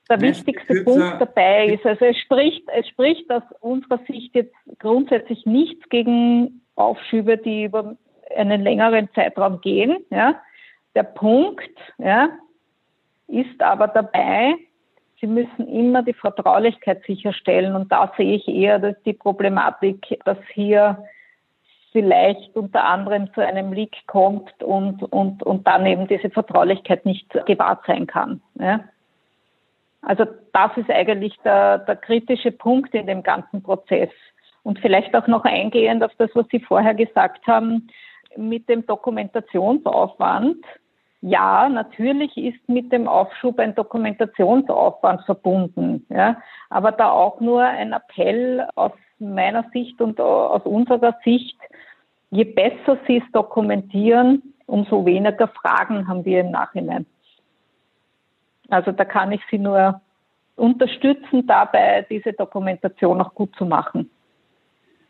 Der wichtigste Punkt dabei ist, also es spricht, es spricht aus unserer Sicht jetzt grundsätzlich nichts gegen Aufschübe, die über einen längeren Zeitraum gehen. Ja. Der Punkt ja, ist aber dabei, Sie müssen immer die Vertraulichkeit sicherstellen. Und da sehe ich eher dass die Problematik, dass hier vielleicht unter anderem zu einem Leak kommt und, und, und dann eben diese Vertraulichkeit nicht gewahrt sein kann. Ja. Also das ist eigentlich der, der kritische Punkt in dem ganzen Prozess. Und vielleicht auch noch eingehend auf das, was Sie vorher gesagt haben, mit dem Dokumentationsaufwand. Ja, natürlich ist mit dem Aufschub ein Dokumentationsaufwand verbunden. Ja, aber da auch nur ein Appell aus meiner Sicht und aus unserer Sicht, je besser Sie es dokumentieren, umso weniger Fragen haben wir im Nachhinein. Also da kann ich Sie nur unterstützen, dabei diese Dokumentation auch gut zu machen.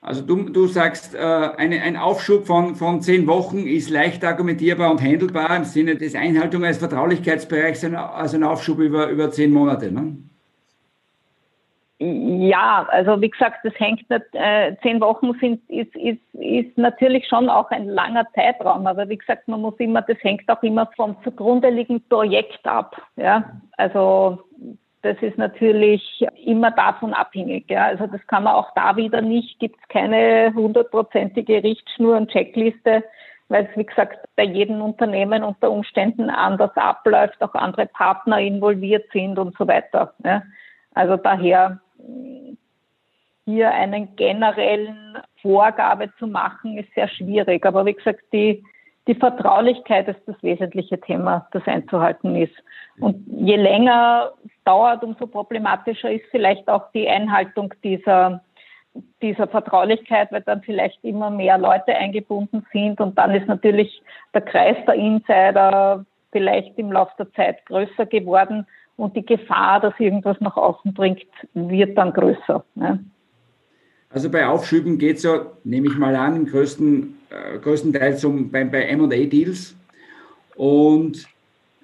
Also du, du sagst, äh, eine, ein Aufschub von, von zehn Wochen ist leicht argumentierbar und handelbar im Sinne des Einhaltung eines Vertraulichkeitsbereichs, also ein Aufschub über, über zehn Monate. Ne? Ja, also wie gesagt, das hängt nicht, äh, zehn Wochen sind ist, ist, ist natürlich schon auch ein langer Zeitraum, aber wie gesagt, man muss immer, das hängt auch immer vom zugrunde liegenden Projekt ab. Ja, also das ist natürlich immer davon abhängig. Ja. Also das kann man auch da wieder nicht, gibt es keine hundertprozentige Richtschnur und Checkliste, weil es, wie gesagt, bei jedem Unternehmen unter Umständen anders abläuft, auch andere Partner involviert sind und so weiter. Ja. Also daher hier einen generellen Vorgabe zu machen, ist sehr schwierig. Aber wie gesagt, die die Vertraulichkeit ist das wesentliche Thema, das einzuhalten ist. Und je länger dauert, umso problematischer ist vielleicht auch die Einhaltung dieser, dieser Vertraulichkeit, weil dann vielleicht immer mehr Leute eingebunden sind und dann ist natürlich der Kreis der Insider vielleicht im Laufe der Zeit größer geworden und die Gefahr, dass irgendwas nach außen bringt, wird dann größer. Ne? Also bei Aufschüben geht es ja, nehme ich mal an, im größten, äh, größtenteils um, bei, bei MA-Deals. Und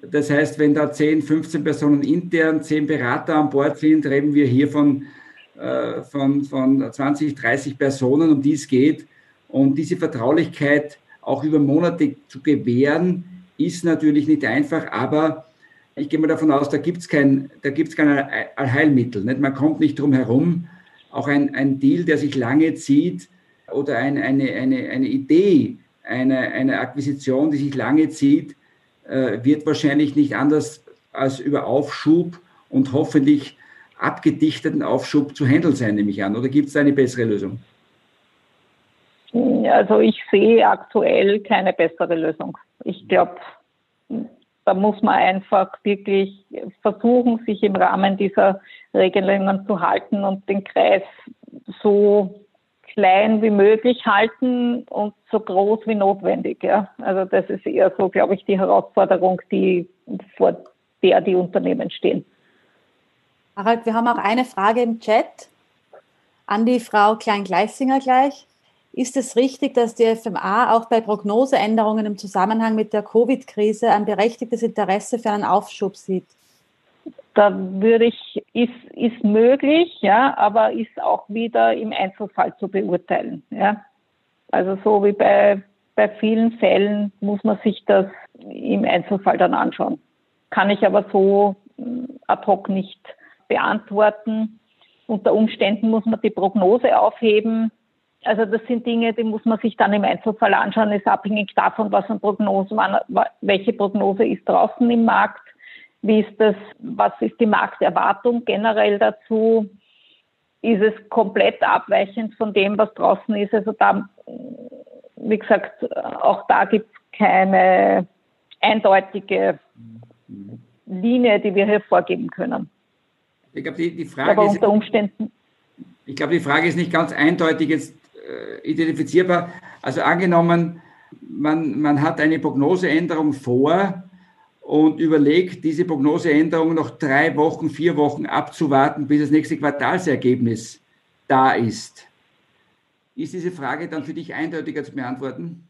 das heißt, wenn da 10, 15 Personen intern, 10 Berater an Bord sind, reden wir hier von, äh, von, von 20, 30 Personen, um die es geht. Und diese Vertraulichkeit auch über Monate zu gewähren, ist natürlich nicht einfach, aber ich gehe mal davon aus, da gibt es kein, kein Allheilmittel. Nicht? Man kommt nicht drum herum, auch ein, ein Deal, der sich lange zieht oder ein, eine, eine, eine Idee, eine, eine Akquisition, die sich lange zieht, äh, wird wahrscheinlich nicht anders als über Aufschub und hoffentlich abgedichteten Aufschub zu handeln sein, nehme ich an. Oder gibt es eine bessere Lösung? Also ich sehe aktuell keine bessere Lösung. Ich glaube, da muss man einfach wirklich versuchen, sich im Rahmen dieser Regelungen zu halten und den Kreis so klein wie möglich halten und so groß wie notwendig. Ja. Also das ist eher so, glaube ich, die Herausforderung, die vor der die Unternehmen stehen. Harald, wir haben auch eine Frage im Chat an die Frau Klein-Gleissinger gleich. Ist es richtig, dass die FMA auch bei Prognoseänderungen im Zusammenhang mit der Covid-Krise ein berechtigtes Interesse für einen Aufschub sieht? Da würde ich, ist, ist möglich, ja, aber ist auch wieder im Einzelfall zu beurteilen. Ja. Also so wie bei, bei vielen Fällen muss man sich das im Einzelfall dann anschauen. Kann ich aber so hm, ad hoc nicht beantworten. Unter Umständen muss man die Prognose aufheben also das sind Dinge, die muss man sich dann im Einzelfall anschauen, ist abhängig davon, was an Prognosen, welche Prognose ist draußen im Markt, wie ist das, was ist die Markterwartung generell dazu, ist es komplett abweichend von dem, was draußen ist. Also da, wie gesagt, auch da gibt es keine eindeutige Linie, die wir hier vorgeben können. Ich glaube, die, die Frage Aber unter Umständen. Ich glaube, die Frage ist nicht ganz eindeutig jetzt identifizierbar. Also angenommen, man, man hat eine Prognoseänderung vor und überlegt, diese Prognoseänderung noch drei Wochen, vier Wochen abzuwarten, bis das nächste Quartalsergebnis da ist. Ist diese Frage dann für dich eindeutiger zu beantworten?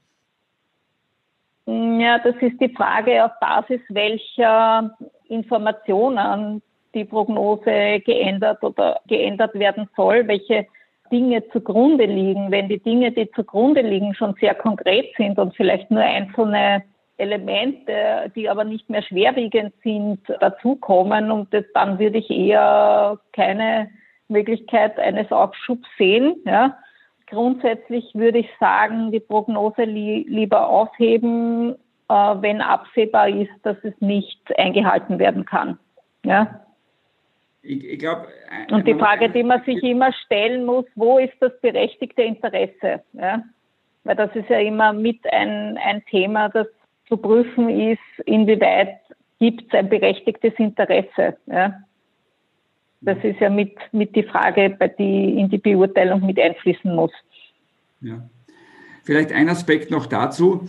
Ja, das ist die Frage, auf Basis welcher Informationen die Prognose geändert oder geändert werden soll, welche Dinge zugrunde liegen, wenn die Dinge, die zugrunde liegen, schon sehr konkret sind und vielleicht nur einzelne Elemente, die aber nicht mehr schwerwiegend sind, dazukommen und dann würde ich eher keine Möglichkeit eines Aufschubs sehen. Ja. Grundsätzlich würde ich sagen, die Prognose li lieber aufheben, äh, wenn absehbar ist, dass es nicht eingehalten werden kann. Ja. Ich, ich glaub, Und die Frage, die man sich immer stellen muss, wo ist das berechtigte Interesse? Ja? Weil das ist ja immer mit ein, ein Thema, das zu prüfen ist, inwieweit gibt es ein berechtigtes Interesse. Ja? Das ist ja mit, mit die Frage, bei die in die Beurteilung mit einfließen muss. Ja. Vielleicht ein Aspekt noch dazu.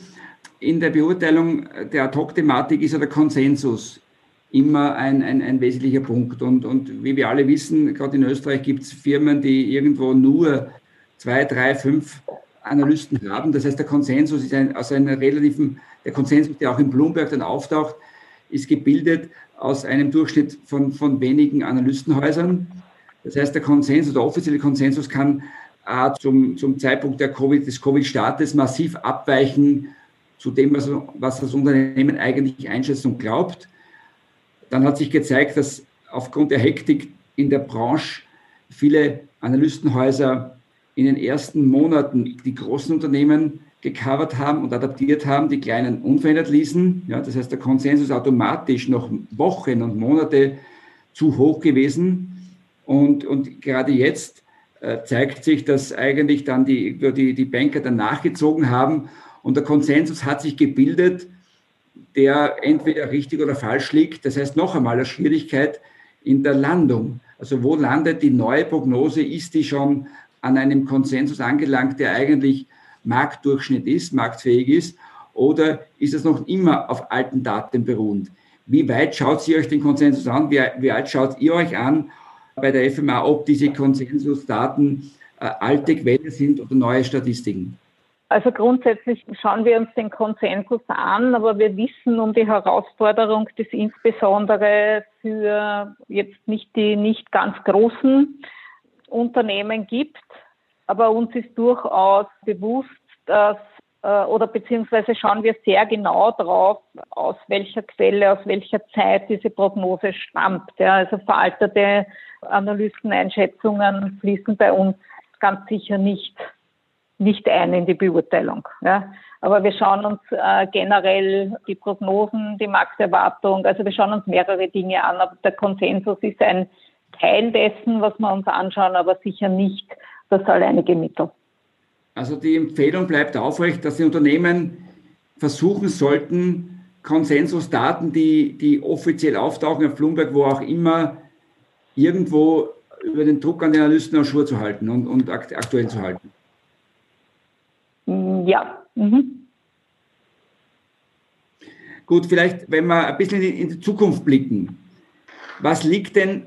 In der Beurteilung der Ad-Hoc-Thematik ist ja der Konsensus immer ein, ein, ein wesentlicher Punkt. Und, und wie wir alle wissen, gerade in Österreich gibt es Firmen, die irgendwo nur zwei, drei, fünf Analysten haben. Das heißt, der Konsensus ist ein, aus einer relativen, der Konsensus, der auch in Bloomberg dann auftaucht, ist gebildet aus einem Durchschnitt von, von wenigen Analystenhäusern. Das heißt, der Konsensus, der offizielle Konsensus kann äh, zum, zum Zeitpunkt der COVID, des Covid-Startes massiv abweichen zu dem, was, was das Unternehmen eigentlich einschätzt und glaubt. Dann hat sich gezeigt, dass aufgrund der Hektik in der Branche viele Analystenhäuser in den ersten Monaten die großen Unternehmen gecovert haben und adaptiert haben, die kleinen unverändert ließen. Ja, das heißt, der Konsensus automatisch noch Wochen und Monate zu hoch gewesen. Und, und gerade jetzt äh, zeigt sich, dass eigentlich dann die, die, die Banker dann nachgezogen haben und der Konsensus hat sich gebildet, der entweder richtig oder falsch liegt. Das heißt noch einmal eine Schwierigkeit in der Landung. Also wo landet die neue Prognose? Ist die schon an einem Konsensus angelangt, der eigentlich Marktdurchschnitt ist, marktfähig ist? Oder ist es noch immer auf alten Daten beruhend? Wie weit schaut ihr euch den Konsensus an? Wie, wie weit schaut ihr euch an bei der FMA, ob diese Konsensusdaten äh, alte Quellen sind oder neue Statistiken? Also grundsätzlich schauen wir uns den Konsensus an, aber wir wissen um die Herausforderung, die es insbesondere für jetzt nicht die nicht ganz großen Unternehmen gibt. Aber uns ist durchaus bewusst, dass äh, oder beziehungsweise schauen wir sehr genau drauf, aus welcher Quelle, aus welcher Zeit diese Prognose stammt. Ja, also veraltete Analysteneinschätzungen fließen bei uns ganz sicher nicht nicht ein in die Beurteilung. Ja. Aber wir schauen uns äh, generell die Prognosen, die Markterwartung, also wir schauen uns mehrere Dinge an. Aber der Konsensus ist ein Teil dessen, was wir uns anschauen, aber sicher nicht das alleinige Mittel. Also die Empfehlung bleibt aufrecht, dass die Unternehmen versuchen sollten, Konsensusdaten, die, die offiziell auftauchen auf Bloomberg, wo auch immer, irgendwo über den Druck an den Analysten auf Schuhe zu halten und, und aktuell zu halten. Ja. Mhm. Gut, vielleicht, wenn wir ein bisschen in die Zukunft blicken. Was liegt denn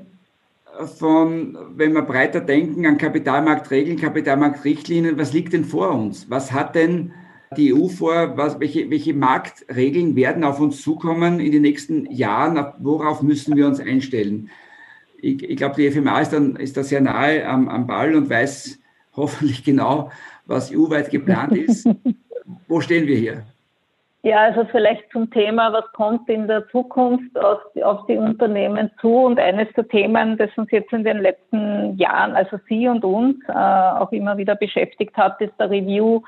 von, wenn wir breiter denken, an Kapitalmarktregeln, Kapitalmarktrichtlinien, was liegt denn vor uns? Was hat denn die EU vor? Was, welche, welche Marktregeln werden auf uns zukommen in den nächsten Jahren? Worauf müssen wir uns einstellen? Ich, ich glaube, die FMA ist, dann, ist da sehr nahe am, am Ball und weiß hoffentlich genau, was EU-weit geplant ist. (laughs) Wo stehen wir hier? Ja, also vielleicht zum Thema, was kommt in der Zukunft auf, auf, die Unternehmen zu. Und eines der Themen, das uns jetzt in den letzten Jahren, also Sie und uns, äh, auch immer wieder beschäftigt hat, ist der Review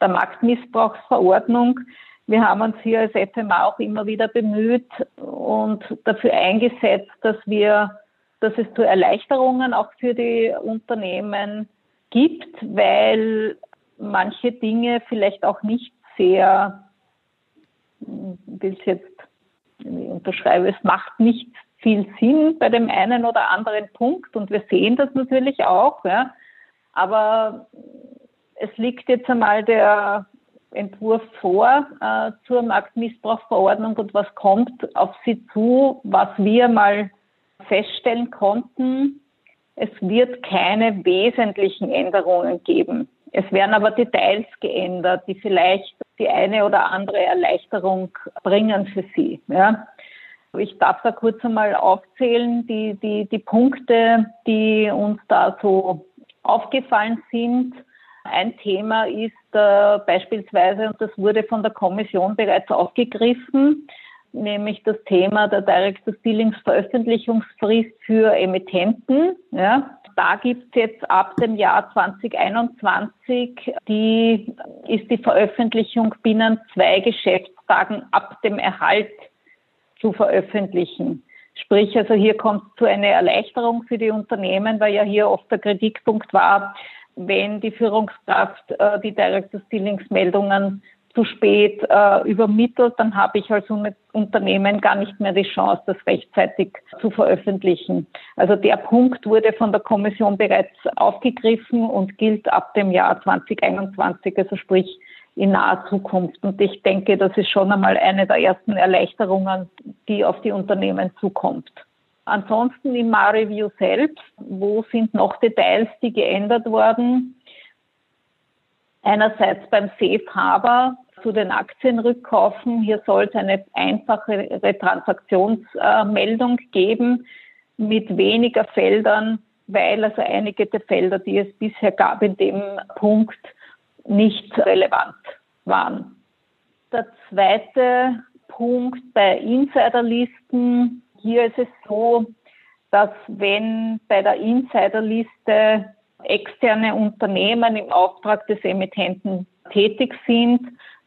der Marktmissbrauchsverordnung. Wir haben uns hier als FMA auch immer wieder bemüht und dafür eingesetzt, dass wir, dass es zu Erleichterungen auch für die Unternehmen gibt, weil manche Dinge vielleicht auch nicht sehr, will es jetzt, ich unterschreibe, es macht nicht viel Sinn bei dem einen oder anderen Punkt und wir sehen das natürlich auch, ja. aber es liegt jetzt einmal der Entwurf vor äh, zur Marktmissbrauchsverordnung und was kommt auf Sie zu, was wir mal feststellen konnten. Es wird keine wesentlichen Änderungen geben. Es werden aber Details geändert, die vielleicht die eine oder andere Erleichterung bringen für Sie. Ja. Ich darf da kurz einmal aufzählen, die, die, die Punkte, die uns da so aufgefallen sind. Ein Thema ist äh, beispielsweise, und das wurde von der Kommission bereits aufgegriffen, nämlich das Thema der Director Dealings Veröffentlichungsfrist für Emittenten. Ja. Da gibt es jetzt ab dem Jahr 2021 die, ist die Veröffentlichung binnen zwei Geschäftstagen ab dem Erhalt zu veröffentlichen. Sprich, also hier kommt es zu einer Erleichterung für die Unternehmen, weil ja hier oft der Kritikpunkt war, wenn die Führungskraft äh, die Director Dealings Meldungen zu spät äh, übermittelt, dann habe ich als Unternehmen gar nicht mehr die Chance, das rechtzeitig zu veröffentlichen. Also der Punkt wurde von der Kommission bereits aufgegriffen und gilt ab dem Jahr 2021, also sprich in naher Zukunft. Und ich denke, das ist schon einmal eine der ersten Erleichterungen, die auf die Unternehmen zukommt. Ansonsten im Mar-Review selbst, wo sind noch Details, die geändert wurden? Einerseits beim Safe Harbor zu den Aktienrückkaufen. Hier soll es eine einfachere Transaktionsmeldung geben mit weniger Feldern, weil also einige der Felder, die es bisher gab in dem Punkt, nicht relevant waren. Der zweite Punkt bei Insiderlisten. Hier ist es so, dass wenn bei der Insiderliste externe Unternehmen im Auftrag des Emittenten tätig sind,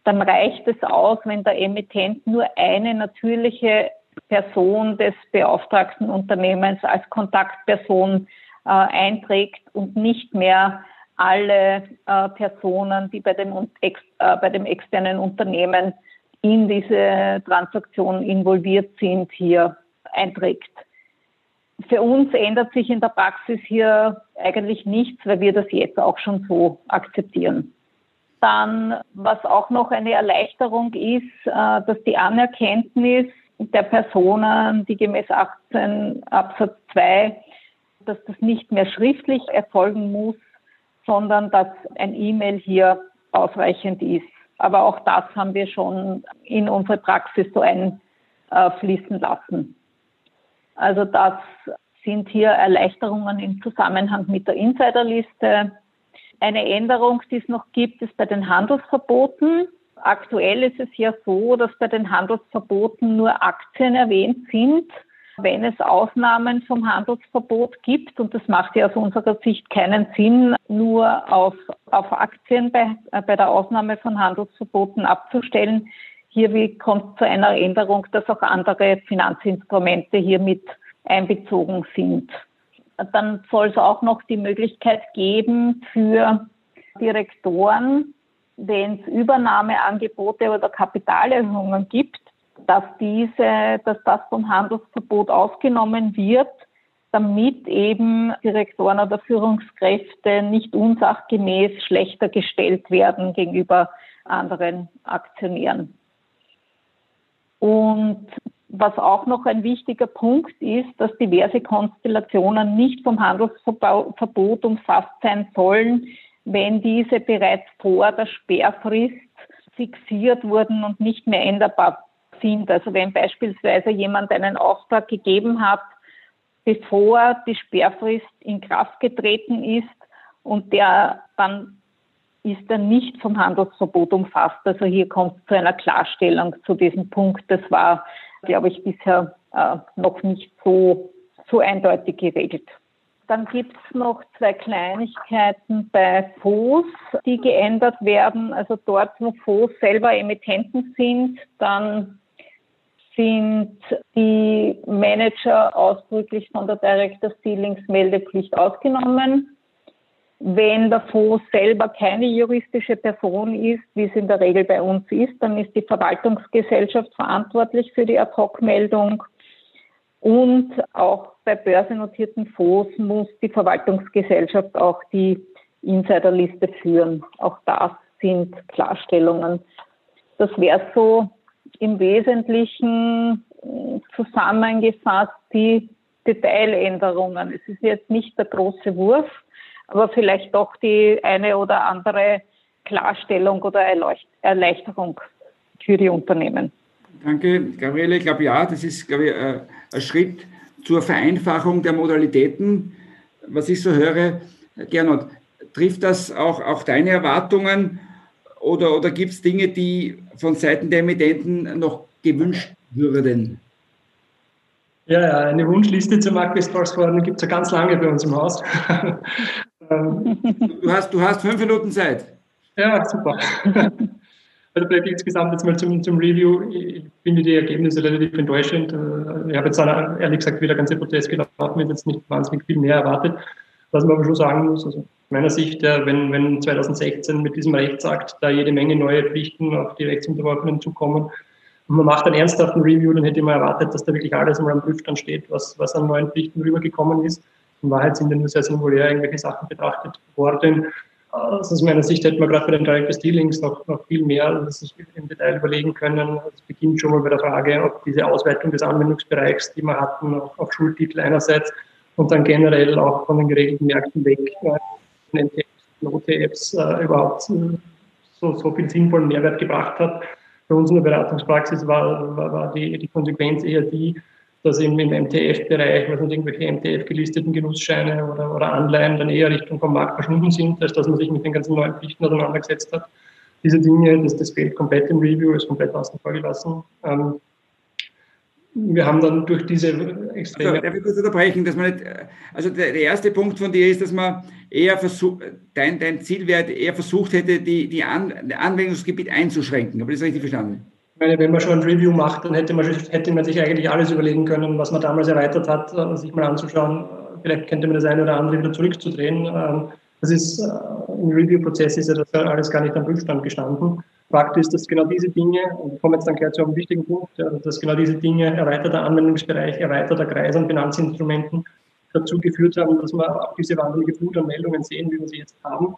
dann reicht es aus, wenn der Emittent nur eine natürliche Person des beauftragten Unternehmens als Kontaktperson äh, einträgt und nicht mehr alle äh, Personen, die bei dem, ex, äh, bei dem externen Unternehmen in diese Transaktion involviert sind, hier einträgt. Für uns ändert sich in der Praxis hier eigentlich nichts, weil wir das jetzt auch schon so akzeptieren. Dann, was auch noch eine Erleichterung ist, äh, dass die Anerkenntnis der Personen, die gemäß 18 Absatz 2, dass das nicht mehr schriftlich erfolgen muss, sondern dass ein E-Mail hier ausreichend ist. Aber auch das haben wir schon in unsere Praxis so einfließen lassen. Also das sind hier Erleichterungen im Zusammenhang mit der Insiderliste. Eine Änderung, die es noch gibt, ist bei den Handelsverboten. Aktuell ist es ja so, dass bei den Handelsverboten nur Aktien erwähnt sind. Wenn es Ausnahmen vom Handelsverbot gibt, und das macht ja aus unserer Sicht keinen Sinn, nur auf, auf Aktien bei, äh, bei der Ausnahme von Handelsverboten abzustellen, hier kommt es zu einer Änderung, dass auch andere Finanzinstrumente hier mit einbezogen sind. Dann soll es auch noch die Möglichkeit geben für Direktoren, wenn es Übernahmeangebote oder Kapitalerhöhungen gibt, dass diese, dass das vom Handelsverbot ausgenommen wird, damit eben Direktoren oder Führungskräfte nicht unsachgemäß schlechter gestellt werden gegenüber anderen Aktionären. Und was auch noch ein wichtiger Punkt ist, dass diverse Konstellationen nicht vom Handelsverbot umfasst sein sollen, wenn diese bereits vor der Sperrfrist fixiert wurden und nicht mehr änderbar sind. Also wenn beispielsweise jemand einen Auftrag gegeben hat, bevor die Sperrfrist in Kraft getreten ist und der dann ist er nicht vom Handelsverbot umfasst. Also hier kommt zu einer Klarstellung zu diesem Punkt. Das war, glaube ich, bisher äh, noch nicht so, so eindeutig geregelt. Dann gibt es noch zwei Kleinigkeiten bei Fonds, die geändert werden. Also dort, wo Fonds selber Emittenten sind, dann sind die Manager ausdrücklich von der Director Dealings Meldepflicht ausgenommen. Wenn der Fonds selber keine juristische Person ist, wie es in der Regel bei uns ist, dann ist die Verwaltungsgesellschaft verantwortlich für die Ad-Hoc-Meldung. Und auch bei börsennotierten Fonds muss die Verwaltungsgesellschaft auch die Insiderliste führen. Auch das sind Klarstellungen. Das wäre so im Wesentlichen äh, zusammengefasst die Detailänderungen. Es ist jetzt nicht der große Wurf, aber vielleicht doch die eine oder andere Klarstellung oder Erleichterung für die Unternehmen. Danke, Gabriele. Ich glaube, ja, das ist, glaube ich, ein Schritt zur Vereinfachung der Modalitäten. Was ich so höre, Gernot, trifft das auch, auch deine Erwartungen oder, oder gibt es Dinge, die von Seiten der Emittenten noch gewünscht würden? Ja, ja, eine Wunschliste zur Marktwissensverordnung gibt es ja ganz lange bei uns im Haus. Du, hast, du hast fünf Minuten Zeit. Ja, super. (laughs) Also vielleicht insgesamt jetzt mal zum, zum Review. Ich finde die Ergebnisse relativ enttäuschend. Äh, ich habe jetzt ehrlich gesagt, wie der ganze Prozess gelaufen ist, jetzt nicht wahnsinnig viel mehr erwartet. Was man aber schon sagen muss, also aus meiner Sicht, wenn, wenn 2016 mit diesem Rechtsakt da jede Menge neue Pflichten auf die Rechtsunterworfenen zukommen und man macht einen ernsthaften Review, dann hätte mal erwartet, dass da wirklich alles einmal am Prüfstand steht, was, was an neuen Pflichten rübergekommen ist. In Wahrheit sind dann nur sehr singulär irgendwelche Sachen betrachtet worden. Also aus meiner Sicht hätte man gerade bei den Direct Dealings noch, noch viel mehr sich im Detail überlegen können. Es beginnt schon mal bei der Frage, ob diese Ausweitung des Anwendungsbereichs, die wir hatten, auf, auf Schultitel einerseits und dann generell auch von den geregelten Märkten weg, äh, NTFs, OTFs äh, überhaupt äh, so, so viel sinnvollen Mehrwert gebracht hat. Für unsere Beratungspraxis war, war, war die, die Konsequenz eher die, dass eben im MTF-Bereich, was sind irgendwelche MTF-gelisteten Genussscheine oder, oder Anleihen dann eher Richtung vom Markt verschwunden sind, als dass man sich mit den ganzen neuen Pflichten auseinandergesetzt hat. Diese Dinge, das, das fehlt komplett im Review, ist komplett außen vor gelassen. Ähm, wir haben dann durch diese extreme. Also, darf ich kurz unterbrechen, dass man nicht, also der, der, erste Punkt von dir ist, dass man eher versucht, dein, dein Zielwert eher versucht hätte, die, die An, Anwendungsgebiet einzuschränken. Aber das ist richtig verstanden? Meine, wenn man schon ein Review macht, dann hätte man, hätte man sich eigentlich alles überlegen können, was man damals erweitert hat, äh, sich mal anzuschauen. Vielleicht könnte man das eine oder andere wieder zurückzudrehen. Ähm, das ist, äh, im Review-Prozess ist ja das alles gar nicht am Prüfstand gestanden. Fakt ist, dass genau diese Dinge, und ich komme jetzt dann gleich zu einem wichtigen Punkt, dass genau diese Dinge, erweiterter Anwendungsbereich, erweiterter Kreis an Finanzinstrumenten dazu geführt haben, dass wir auch diese wahnsinnige Flut an Meldungen sehen, wie wir sie jetzt haben.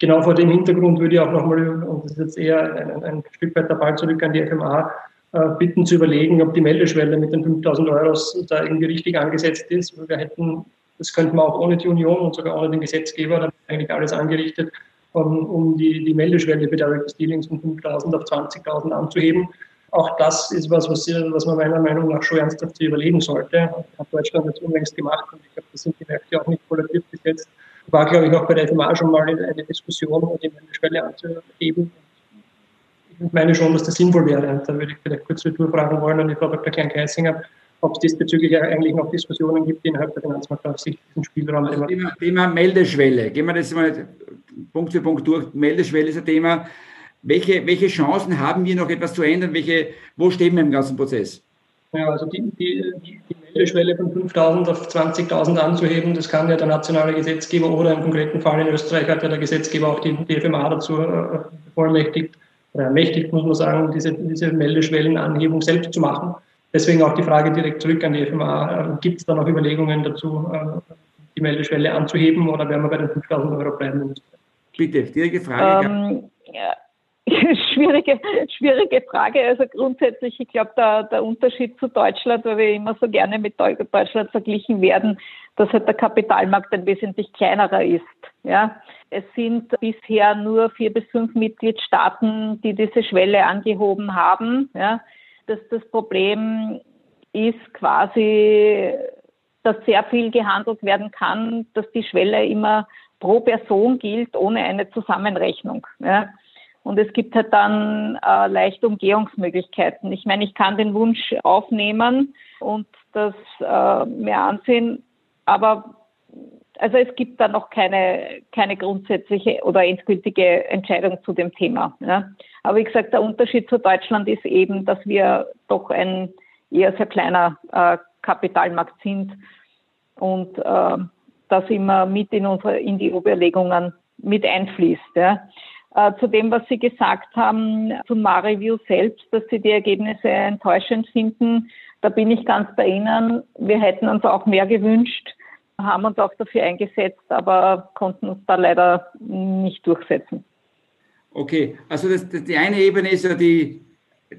Genau vor dem Hintergrund würde ich auch nochmal, und das ist jetzt eher ein, ein Stück weit der Ball zurück an die FMA, äh, bitten zu überlegen, ob die Meldeschwelle mit den 5000 Euro da irgendwie richtig angesetzt ist. Wir hätten, das könnten wir auch ohne die Union und sogar ohne den Gesetzgeber, dann eigentlich alles angerichtet, um, um die, die Meldeschwelle bei Direct Dealings von 5.000 auf 20.000 anzuheben. Auch das ist was, was, was man meiner Meinung nach schon ernsthaft zu überlegen sollte. Hat Deutschland jetzt unlängst gemacht und ich glaube, da sind die Märkte auch nicht vollatiert gesetzt. War, glaube ich, auch bei der FMA schon mal eine Diskussion, um die Meldeschwelle anzuheben. Ich meine schon, dass das sinnvoll wäre. Da würde ich vielleicht kurz Retour fragen wollen an die Frau Dr. Klein-Keisinger, ob es diesbezüglich eigentlich noch Diskussionen gibt innerhalb der Finanzmarktaufsicht, diesen Spielraum. Also Thema, Thema Meldeschwelle. Gehen wir das mal Punkt für Punkt durch. Meldeschwelle ist ein Thema. Welche, welche Chancen haben wir noch etwas zu ändern? Welche, wo stehen wir im ganzen Prozess? Ja, also die, die, die Meldeschwelle von 5.000 auf 20.000 anzuheben, das kann ja der nationale Gesetzgeber oder im konkreten Fall in Österreich hat ja der Gesetzgeber auch die DFMA dazu äh, bevollmächtigt, oder ermächtigt, muss man sagen, diese, diese Meldeschwellenanhebung selbst zu machen. Deswegen auch die Frage direkt zurück an die FMA. Gibt es da noch Überlegungen dazu, äh, die Meldeschwelle anzuheben oder werden wir bei den 5.000 Euro bleiben? Bitte, direkte Frage. Ähm, ja. (laughs) schwierige, schwierige Frage. Also grundsätzlich, ich glaube, der, der Unterschied zu Deutschland, weil wir immer so gerne mit Deutschland verglichen werden, dass halt der Kapitalmarkt ein wesentlich kleinerer ist. Ja, es sind bisher nur vier bis fünf Mitgliedstaaten, die diese Schwelle angehoben haben. Ja, dass das Problem ist quasi, dass sehr viel gehandelt werden kann, dass die Schwelle immer pro Person gilt, ohne eine Zusammenrechnung. Ja. Und es gibt halt dann äh, leichte Umgehungsmöglichkeiten. Ich meine, ich kann den Wunsch aufnehmen und das äh, mir ansehen, aber also es gibt da noch keine, keine grundsätzliche oder endgültige Entscheidung zu dem Thema. Ja. Aber wie gesagt, der Unterschied zu Deutschland ist eben, dass wir doch ein eher sehr kleiner äh, Kapitalmarkt sind und äh, das immer mit in unsere in die Überlegungen mit einfließt. Ja. Äh, zu dem, was Sie gesagt haben, zum Mar-Review selbst, dass Sie die Ergebnisse enttäuschend finden, da bin ich ganz bei Ihnen. Wir hätten uns auch mehr gewünscht, haben uns auch dafür eingesetzt, aber konnten uns da leider nicht durchsetzen. Okay, also das, das, die eine Ebene ist ja die,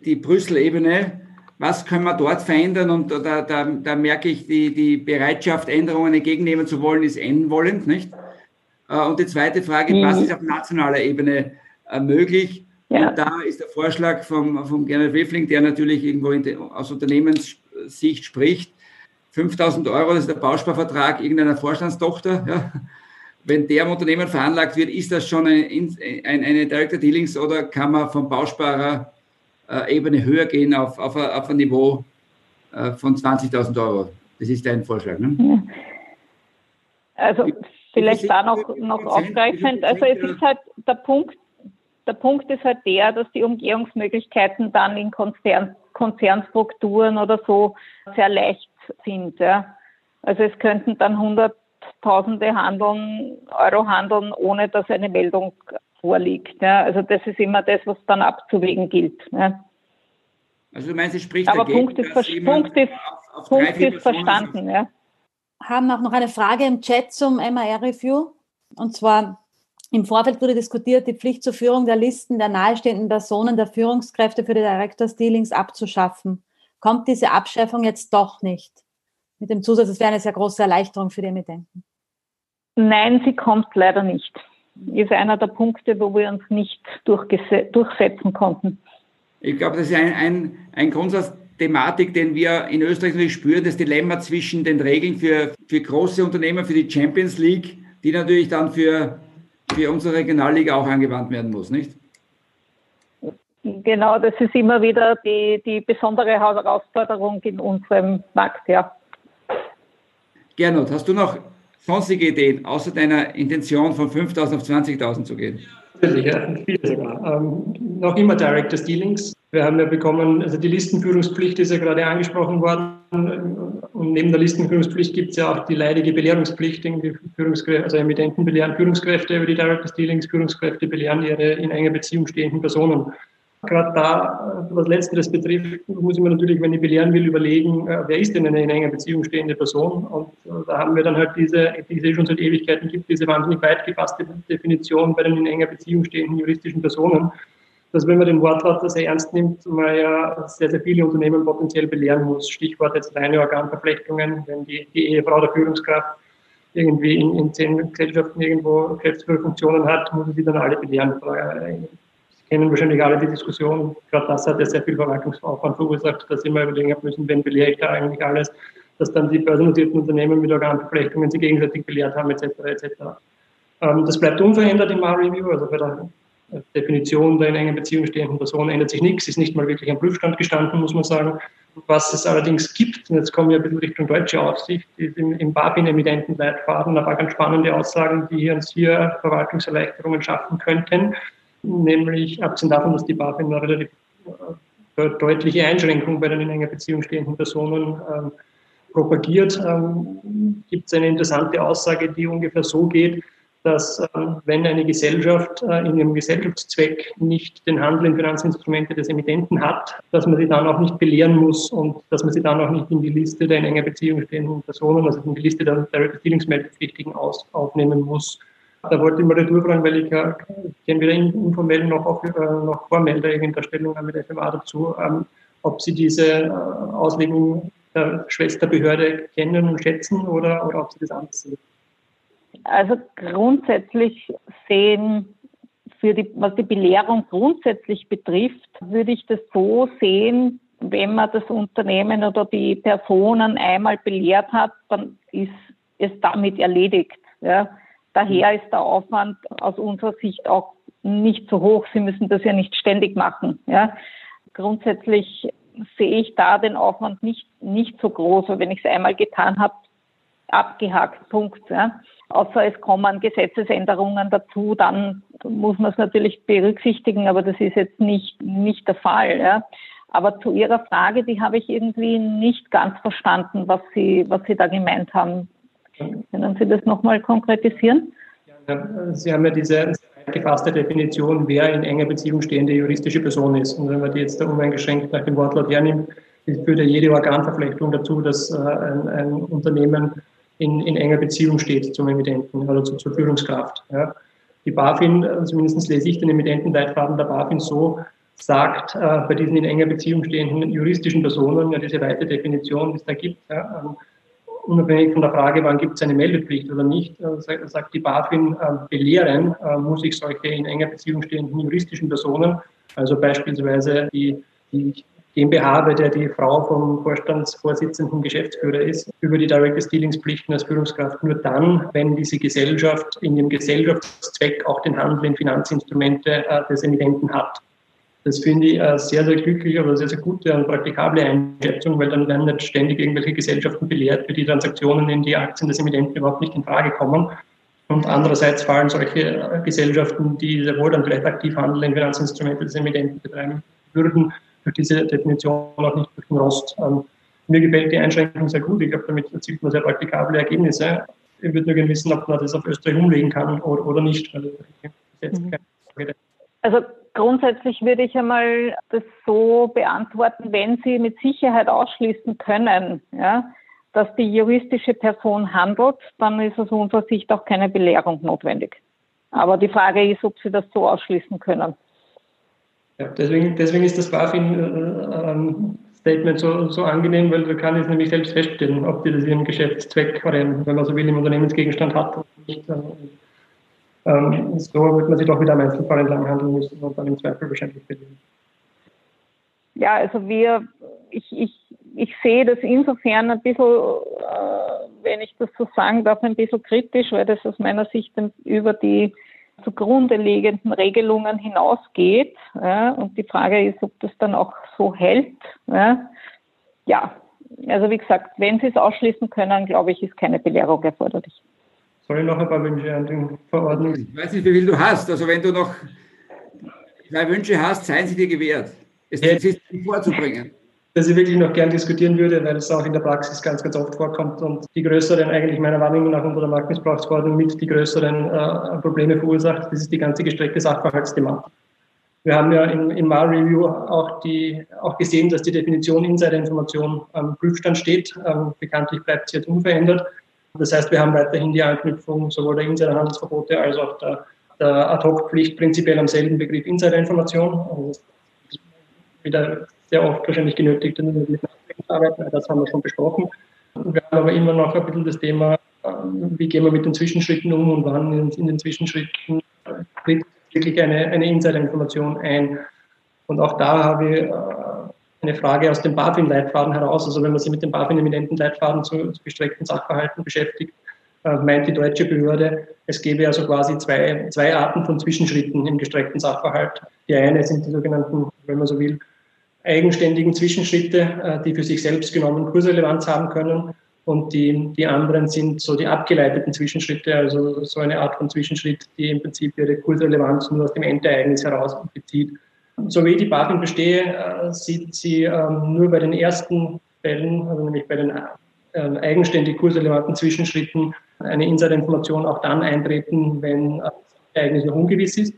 die Brüssel-Ebene. Was können wir dort verändern? Und da, da, da merke ich, die, die Bereitschaft, Änderungen entgegennehmen zu wollen, ist wollend, nicht? Äh, und die zweite Frage, mhm. was ist auf nationaler Ebene äh, möglich? Ja. Und da ist der Vorschlag vom, vom Gernot Weffling, der natürlich irgendwo de, aus Unternehmenssicht spricht, 5000 Euro, das ist der Bausparvertrag irgendeiner Vorstandstochter. Ja. wenn der im Unternehmen veranlagt wird, ist das schon eine, eine, eine Director Dealings oder kann man vom Bausparer äh, Ebene höher gehen auf, auf, auf ein Niveau äh, von 20.000 Euro? Das ist dein Vorschlag, ne? Also vielleicht da noch, noch aufgreifend. Also es ist halt der Punkt, der Punkt ist halt der, dass die Umgehungsmöglichkeiten dann in Konzern, Konzernstrukturen oder so sehr leicht sind. Ja. Also es könnten dann Hunderttausende handeln, Euro handeln, ohne dass eine Meldung vorliegt. Ja. Also das ist immer das, was dann abzuwägen gilt. Ja. Also du meinst, es spricht Aber dagegen, Punkt ist, Punkt ist, auf, auf Punkt ist verstanden. Ja. Haben auch noch eine Frage im Chat zum MAR-Review. Und zwar, im Vorfeld wurde diskutiert, die Pflicht zur Führung der Listen der nahestehenden Personen der Führungskräfte für die Directors Dealings abzuschaffen. Kommt diese Abschaffung jetzt doch nicht? Mit dem Zusatz, es wäre eine sehr große Erleichterung für die Emittenten. Nein, sie kommt leider nicht. Ist einer der Punkte, wo wir uns nicht durchsetzen konnten. Ich glaube, das ist ein, ein, ein Grundsatz Thematik, den wir in Österreich natürlich spüren, das Dilemma zwischen den Regeln für, für große Unternehmen, für die Champions League, die natürlich dann für für unsere Regionalliga auch angewandt werden muss, nicht? Genau, das ist immer wieder die, die besondere Herausforderung in unserem Markt, ja. Gernot, hast du noch sonstige Ideen, außer deiner Intention von 5.000 auf 20.000 zu gehen? Natürlich, ja, viele sogar. Ähm, noch immer Directors Dealings. Wir haben ja bekommen, also die Listenführungspflicht ist ja gerade angesprochen worden. Und neben der Listenführungspflicht gibt es ja auch die leidige Belehrungspflicht. Die Führungskräfte, also Emittenten belehren Führungskräfte über die Directors Dealings, Führungskräfte belehren ihre in enger Beziehung stehenden Personen. Gerade da, was Letzteres betrifft, muss ich mir natürlich, wenn ich belehren will, überlegen, äh, wer ist denn eine in enger Beziehung stehende Person? Und äh, da haben wir dann halt diese, die es eh schon seit Ewigkeiten gibt, diese wahnsinnig weit gefasste Definition bei den in enger Beziehung stehenden juristischen Personen dass wenn man den Wortlaut sehr ernst nimmt, man ja sehr, sehr viele Unternehmen potenziell belehren muss. Stichwort jetzt reine Organverflechtungen, wenn die, die Ehefrau der Führungskraft irgendwie in, in zehn Gesellschaften irgendwo Geschäftsführerfunktionen hat, muss sie dann alle belehren. Sie kennen wahrscheinlich alle die Diskussion, gerade das hat ja sehr viel Verwaltungsaufwand verursacht, dass sie immer überlegen müssen, wen belehre ich da eigentlich alles, dass dann die börsennotierten Unternehmen mit Organverflechtungen sich gegenseitig belehrt haben, etc. etc. Ähm, das bleibt unverändert im R-Review, also bei der Definition der in enger Beziehung stehenden Person ändert sich nichts, ist nicht mal wirklich am Prüfstand gestanden, muss man sagen. Was es allerdings gibt, und jetzt kommen wir ein bisschen Richtung deutsche Aufsicht, ist im, im BaFin-Emittenten-Leitfaden ein paar ganz spannende Aussagen, die uns hier Verwaltungserleichterungen schaffen könnten. Nämlich, abgesehen davon, dass die BaFin eine relativ äh, deutliche Einschränkung bei den in enger Beziehung stehenden Personen ähm, propagiert, ähm, gibt es eine interessante Aussage, die ungefähr so geht, dass äh, wenn eine Gesellschaft äh, in ihrem Gesellschaftszweck nicht den Handel in Finanzinstrumente des Emittenten hat, dass man sie dann auch nicht belehren muss und dass man sie dann auch nicht in die Liste der in enger Beziehung stehenden Personen, also in die Liste der Direct Dealings-Meldepflichtigen aufnehmen muss. Da wollte ich mal durchfragen, weil ich äh, kenne weder informell noch, auch, äh, noch formell der irgendeiner Stellung mit FMA dazu, ähm, ob Sie diese äh, Auslegung der Schwesterbehörde kennen und schätzen oder, oder ob Sie das anders sehen. Also grundsätzlich sehen, für die, was die Belehrung grundsätzlich betrifft, würde ich das so sehen, wenn man das Unternehmen oder die Personen einmal belehrt hat, dann ist es damit erledigt. Ja. Daher ist der Aufwand aus unserer Sicht auch nicht so hoch. Sie müssen das ja nicht ständig machen. Ja. Grundsätzlich sehe ich da den Aufwand nicht, nicht so groß, wenn ich es einmal getan habe, abgehakt, Punkt. Ja. Außer es kommen Gesetzesänderungen dazu, dann muss man es natürlich berücksichtigen, aber das ist jetzt nicht, nicht der Fall. Ja. Aber zu Ihrer Frage, die habe ich irgendwie nicht ganz verstanden, was Sie, was Sie da gemeint haben. Können Sie das nochmal konkretisieren? Sie haben ja diese gefasste Definition, wer in enger Beziehung stehende juristische Person ist. Und wenn man die jetzt da uneingeschränkt nach dem Wortlaut hernimmt, führt ja jede Organverflechtung dazu, dass äh, ein, ein Unternehmen in, in enger Beziehung steht zum Emittenten oder zu, zur Führungskraft. Ja. Die BaFin, äh, zumindest lese ich den Emittentenleitfaden der BaFin so, sagt äh, bei diesen in enger Beziehung stehenden juristischen Personen, ja diese weite Definition, die es da gibt, ja, ähm, unabhängig von der Frage, wann gibt es eine Meldepflicht oder nicht, äh, sagt die BaFin, äh, belehren äh, muss ich solche in enger Beziehung stehenden juristischen Personen, also beispielsweise die, die GmbH, bei der die Frau vom Vorstandsvorsitzenden Geschäftsführer ist, über die Direct Dealingspflichten als Führungskraft nur dann, wenn diese Gesellschaft in ihrem Gesellschaftszweck auch den Handel in Finanzinstrumente äh, des Emittenten hat. Das finde ich eine sehr, sehr glückliche oder sehr, sehr gute und praktikable Einschätzung, weil dann werden nicht ständig irgendwelche Gesellschaften belehrt, für die Transaktionen in die Aktien des Emittenten überhaupt nicht in Frage kommen. Und andererseits fallen solche Gesellschaften, die sehr wohl dann vielleicht aktiv handeln in Finanzinstrumente des Emittenten betreiben würden, durch diese Definition auch nicht durch den Rost. Ähm, mir gefällt die Einschränkung sehr gut. Ich glaube, damit erzielt man sehr praktikable Ergebnisse. Ich würde nur gerne wissen, ob man das auf Österreich umlegen kann oder, oder nicht. Mhm. Also grundsätzlich würde ich einmal das so beantworten, wenn Sie mit Sicherheit ausschließen können, ja, dass die juristische Person handelt, dann ist aus unserer Sicht auch keine Belehrung notwendig. Aber die Frage ist, ob Sie das so ausschließen können. Ja, deswegen, deswegen ist das BaFin-Statement so, so angenehm, weil da kann es nämlich selbst feststellen, ob die das ihren Geschäftszweck oder, wenn man so will, im Unternehmensgegenstand hat oder nicht. Ähm, so wird man sich doch wieder am Einzelfall entlang handeln müssen und dann im Zweifel wahrscheinlich verlieren. Ja, also wir, ich, ich, ich sehe das insofern ein bisschen, äh, wenn ich das so sagen darf, ein bisschen kritisch, weil das aus meiner Sicht über die zugrunde liegenden Regelungen hinausgeht. Ja, und die Frage ist, ob das dann auch so hält. Ja, ja also wie gesagt, wenn Sie es ausschließen können, glaube ich, ist keine Belehrung erforderlich. Soll ich noch ein paar Wünsche an den Verordnungen? Ich weiß nicht, wie viel du hast. Also wenn du noch zwei Wünsche hast, seien sie dir gewährt. Es ist vorzubringen das ich wirklich noch gern diskutieren würde, weil es auch in der Praxis ganz, ganz oft vorkommt und die größeren, eigentlich meiner Wahrnehmung nach unter der Marktmissbrauchsverordnung mit die größeren äh, Probleme verursacht. Das ist die ganze gestreckte Sachverhaltsthematik. Wir haben ja im, im MAR-Review auch, die, auch gesehen, dass die Definition Insiderinformation am Prüfstand steht. Ähm, bekanntlich bleibt sie jetzt unverändert. Das heißt, wir haben weiterhin die Anknüpfung sowohl der Insiderhandelsverbote als auch der, der Ad-Hoc-Pflicht prinzipiell am selben Begriff Insiderinformation. Also wieder sehr oft wahrscheinlich genötigt, der arbeiten. Das haben wir schon besprochen. Wir haben aber immer noch ein bisschen das Thema, ähm, wie gehen wir mit den Zwischenschritten um und wann in, den Zwischenschritten tritt wirklich eine, eine Insider-Information ein. Und auch da habe ich äh, eine Frage aus dem BaFin-Leitfaden heraus. Also wenn man sich mit dem BaFin-Eminenten-Leitfaden zu, zu gestreckten Sachverhalten beschäftigt, äh, meint die deutsche Behörde, es gäbe also quasi zwei, zwei Arten von Zwischenschritten im gestreckten Sachverhalt. Die eine sind die sogenannten, wenn man so will, eigenständigen Zwischenschritte, äh, die für sich selbst genommen Kursrelevanz haben können. Und die, die anderen sind so die abgeleiteten Zwischenschritte, also so eine Art von Zwischenschritt, die im Prinzip ihre Kursrelevanz nur aus dem Endereignis heraus bezieht. So wie die BaFin bestehe, äh, sieht sie ähm, nur bei den ersten Fällen, also nämlich bei den ähm, eigenständig kursrelevanten Zwischenschritten, eine Insiderinformation auch dann eintreten, wenn das Ereignis noch ungewiss ist.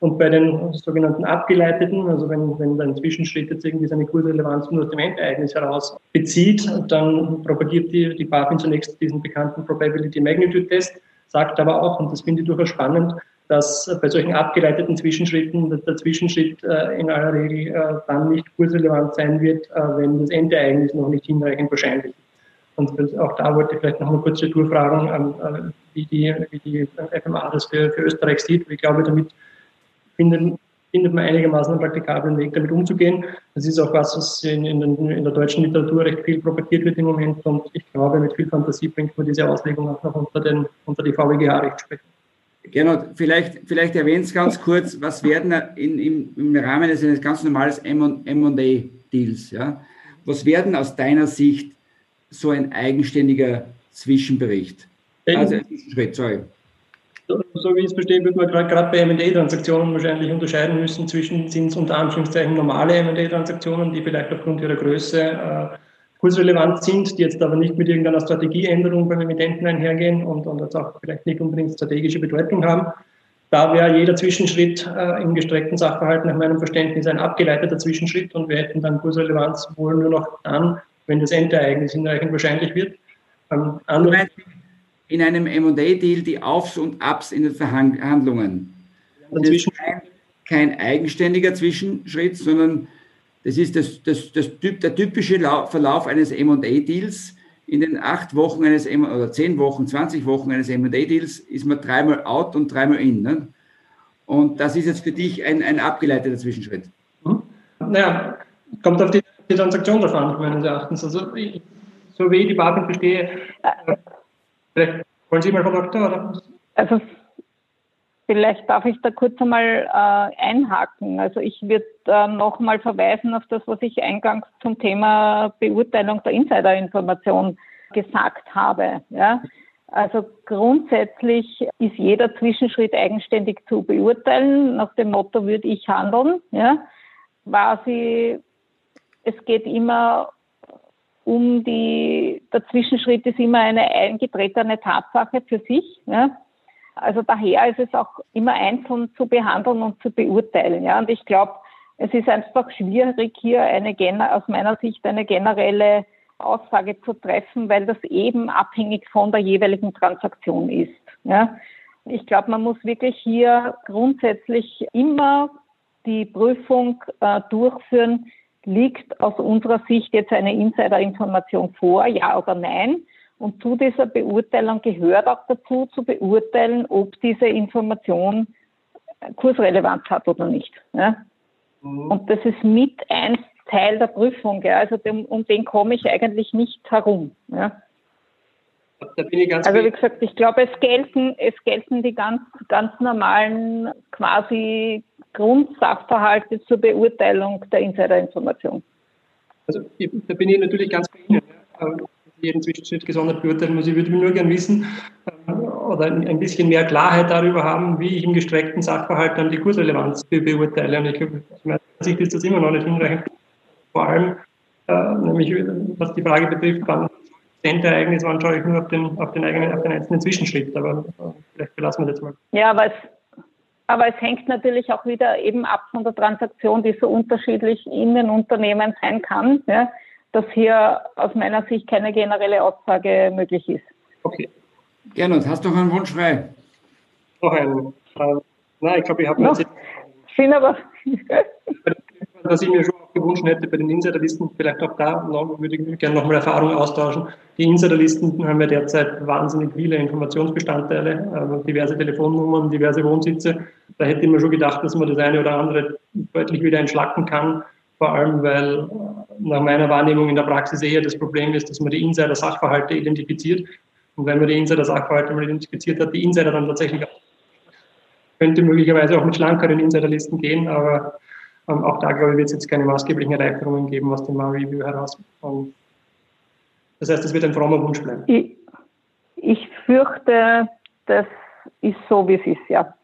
Und bei den sogenannten abgeleiteten, also wenn, wenn ein Zwischenschritt jetzt irgendwie seine Kursrelevanz nur aus dem Endereignis heraus bezieht, dann propagiert die, die BaFin zunächst diesen bekannten Probability Magnitude Test, sagt aber auch, und das finde ich durchaus spannend, dass bei solchen abgeleiteten Zwischenschritten der Zwischenschritt äh, in aller Regel äh, dann nicht kursrelevant sein wird, äh, wenn das Endereignis noch nicht hinreichend wahrscheinlich ist. Und auch da wollte ich vielleicht noch eine kurze Tour fragen, äh, wie, die, wie die FMA das für, für Österreich sieht. Ich glaube, damit findet, findet man einigermaßen einen praktikablen Weg, damit umzugehen. Das ist auch was, was in, in, in, der deutschen Literatur recht viel propagiert wird im Moment und ich glaube, mit viel Fantasie bringt man diese Auslegung auch noch unter, den, unter die VWGH-Rechtsprechung. Genau, vielleicht, vielleicht erwähnt es ganz kurz, was werden in, im, im Rahmen eines ganz normales M&A-Deals, ja, was werden aus deiner Sicht so ein eigenständiger Zwischenbericht? Also, Zwischenschritt, sorry. So wie ich es verstehe, würde man gerade bei M&A-Transaktionen wahrscheinlich unterscheiden müssen zwischen, sind es unter Anführungszeichen normale M&A-Transaktionen, die vielleicht aufgrund ihrer Größe äh, kursrelevant sind, die jetzt aber nicht mit irgendeiner Strategieänderung beim Emittenten einhergehen und, und jetzt auch vielleicht nicht unbedingt strategische Bedeutung haben. Da wäre jeder Zwischenschritt äh, im gestreckten Sachverhalt nach meinem Verständnis ein abgeleiteter Zwischenschritt und wir hätten dann Kursrelevanz wohl nur noch dann, wenn das Endereignis hinreichend wahrscheinlich wird. Ähm, in einem M&A-Deal die Aufs und Ups in den Verhandlungen. Kein, kein eigenständiger Zwischenschritt, sondern das ist das, das, das, der typische Verlauf eines M&A-Deals. In den acht Wochen eines M oder zehn Wochen, 20 Wochen eines M&A-Deals ist man dreimal out und dreimal in. Ne? Und das ist jetzt für dich ein, ein abgeleiteter Zwischenschritt. Hm? Naja, kommt auf die, die Transaktion drauf an, meines Erachtens. Also, ich, so wie ich die BaFin verstehe, äh, vielleicht wollen Sie mal, Frau Doktor, oder? Also, Vielleicht darf ich da kurz einmal äh, einhaken. Also ich würde äh, nochmal verweisen auf das, was ich eingangs zum Thema Beurteilung der Insiderinformation gesagt habe. Ja? Also grundsätzlich ist jeder Zwischenschritt eigenständig zu beurteilen. Nach dem Motto würde ich handeln. Ja? Quasi, es geht immer um die, der Zwischenschritt ist immer eine eingetretene Tatsache für sich. Ja? Also daher ist es auch immer einzeln zu behandeln und zu beurteilen. Ja. Und ich glaube, es ist einfach schwierig, hier eine, aus meiner Sicht eine generelle Aussage zu treffen, weil das eben abhängig von der jeweiligen Transaktion ist. Ja. Ich glaube, man muss wirklich hier grundsätzlich immer die Prüfung äh, durchführen, liegt aus unserer Sicht jetzt eine Insiderinformation vor, ja oder nein? Und zu dieser Beurteilung gehört auch dazu, zu beurteilen, ob diese Information Kursrelevanz hat oder nicht. Ja? Mhm. Und das ist mit ein Teil der Prüfung. Ja? Also dem, um den komme ich eigentlich nicht herum. Ja? also wie gesagt, ich glaube, es gelten, es gelten die ganz, ganz normalen quasi Grundsachverhalte zur Beurteilung der Insiderinformation. Also da bin ich natürlich ganz bei Ihnen jeden Zwischenschritt gesondert beurteilen muss. Ich würde nur gerne wissen äh, oder ein bisschen mehr Klarheit darüber haben, wie ich im gestreckten Sachverhalt dann die Kursrelevanz beurteile. Und ich glaube, aus meiner Sicht ist das immer noch nicht hinreichend. Vor allem, äh, nämlich was die Frage betrifft, wann Ereignis, wann schaue ich nur auf den, auf den eigenen, auf den einzelnen Zwischenschritt. Aber äh, vielleicht belassen wir das mal. Ja, aber es, aber es hängt natürlich auch wieder eben ab von der Transaktion, die so unterschiedlich in den Unternehmen sein kann. Ja dass hier aus meiner Sicht keine generelle Aussage möglich ist. Okay. Gernot, hast du noch einen Wunsch frei? Noch einen. Äh, nein, ich glaube, ich habe jetzt. Sind aber. (laughs) was ich mir schon auch gewünscht hätte bei den Insiderlisten, vielleicht auch da noch, würde ich gerne nochmal Erfahrung austauschen. Die Insiderlisten haben ja derzeit wahnsinnig viele Informationsbestandteile, also diverse Telefonnummern, diverse Wohnsitze. Da hätte ich mir schon gedacht, dass man das eine oder andere deutlich wieder entschlacken kann vor allem weil nach meiner Wahrnehmung in der Praxis eher das Problem ist, dass man die Insider-Sachverhalte identifiziert. Und wenn man die Insider-Sachverhalte mal identifiziert hat, die Insider dann tatsächlich auch, könnte möglicherweise auch mit schlankeren Insiderlisten gehen, aber ähm, auch da, glaube ich, wird es jetzt keine maßgeblichen Erleichterungen geben aus dem Review heraus. Und das heißt, es wird ein frommer Wunsch bleiben. Ich, ich fürchte, das ist so, wie es ist, ja.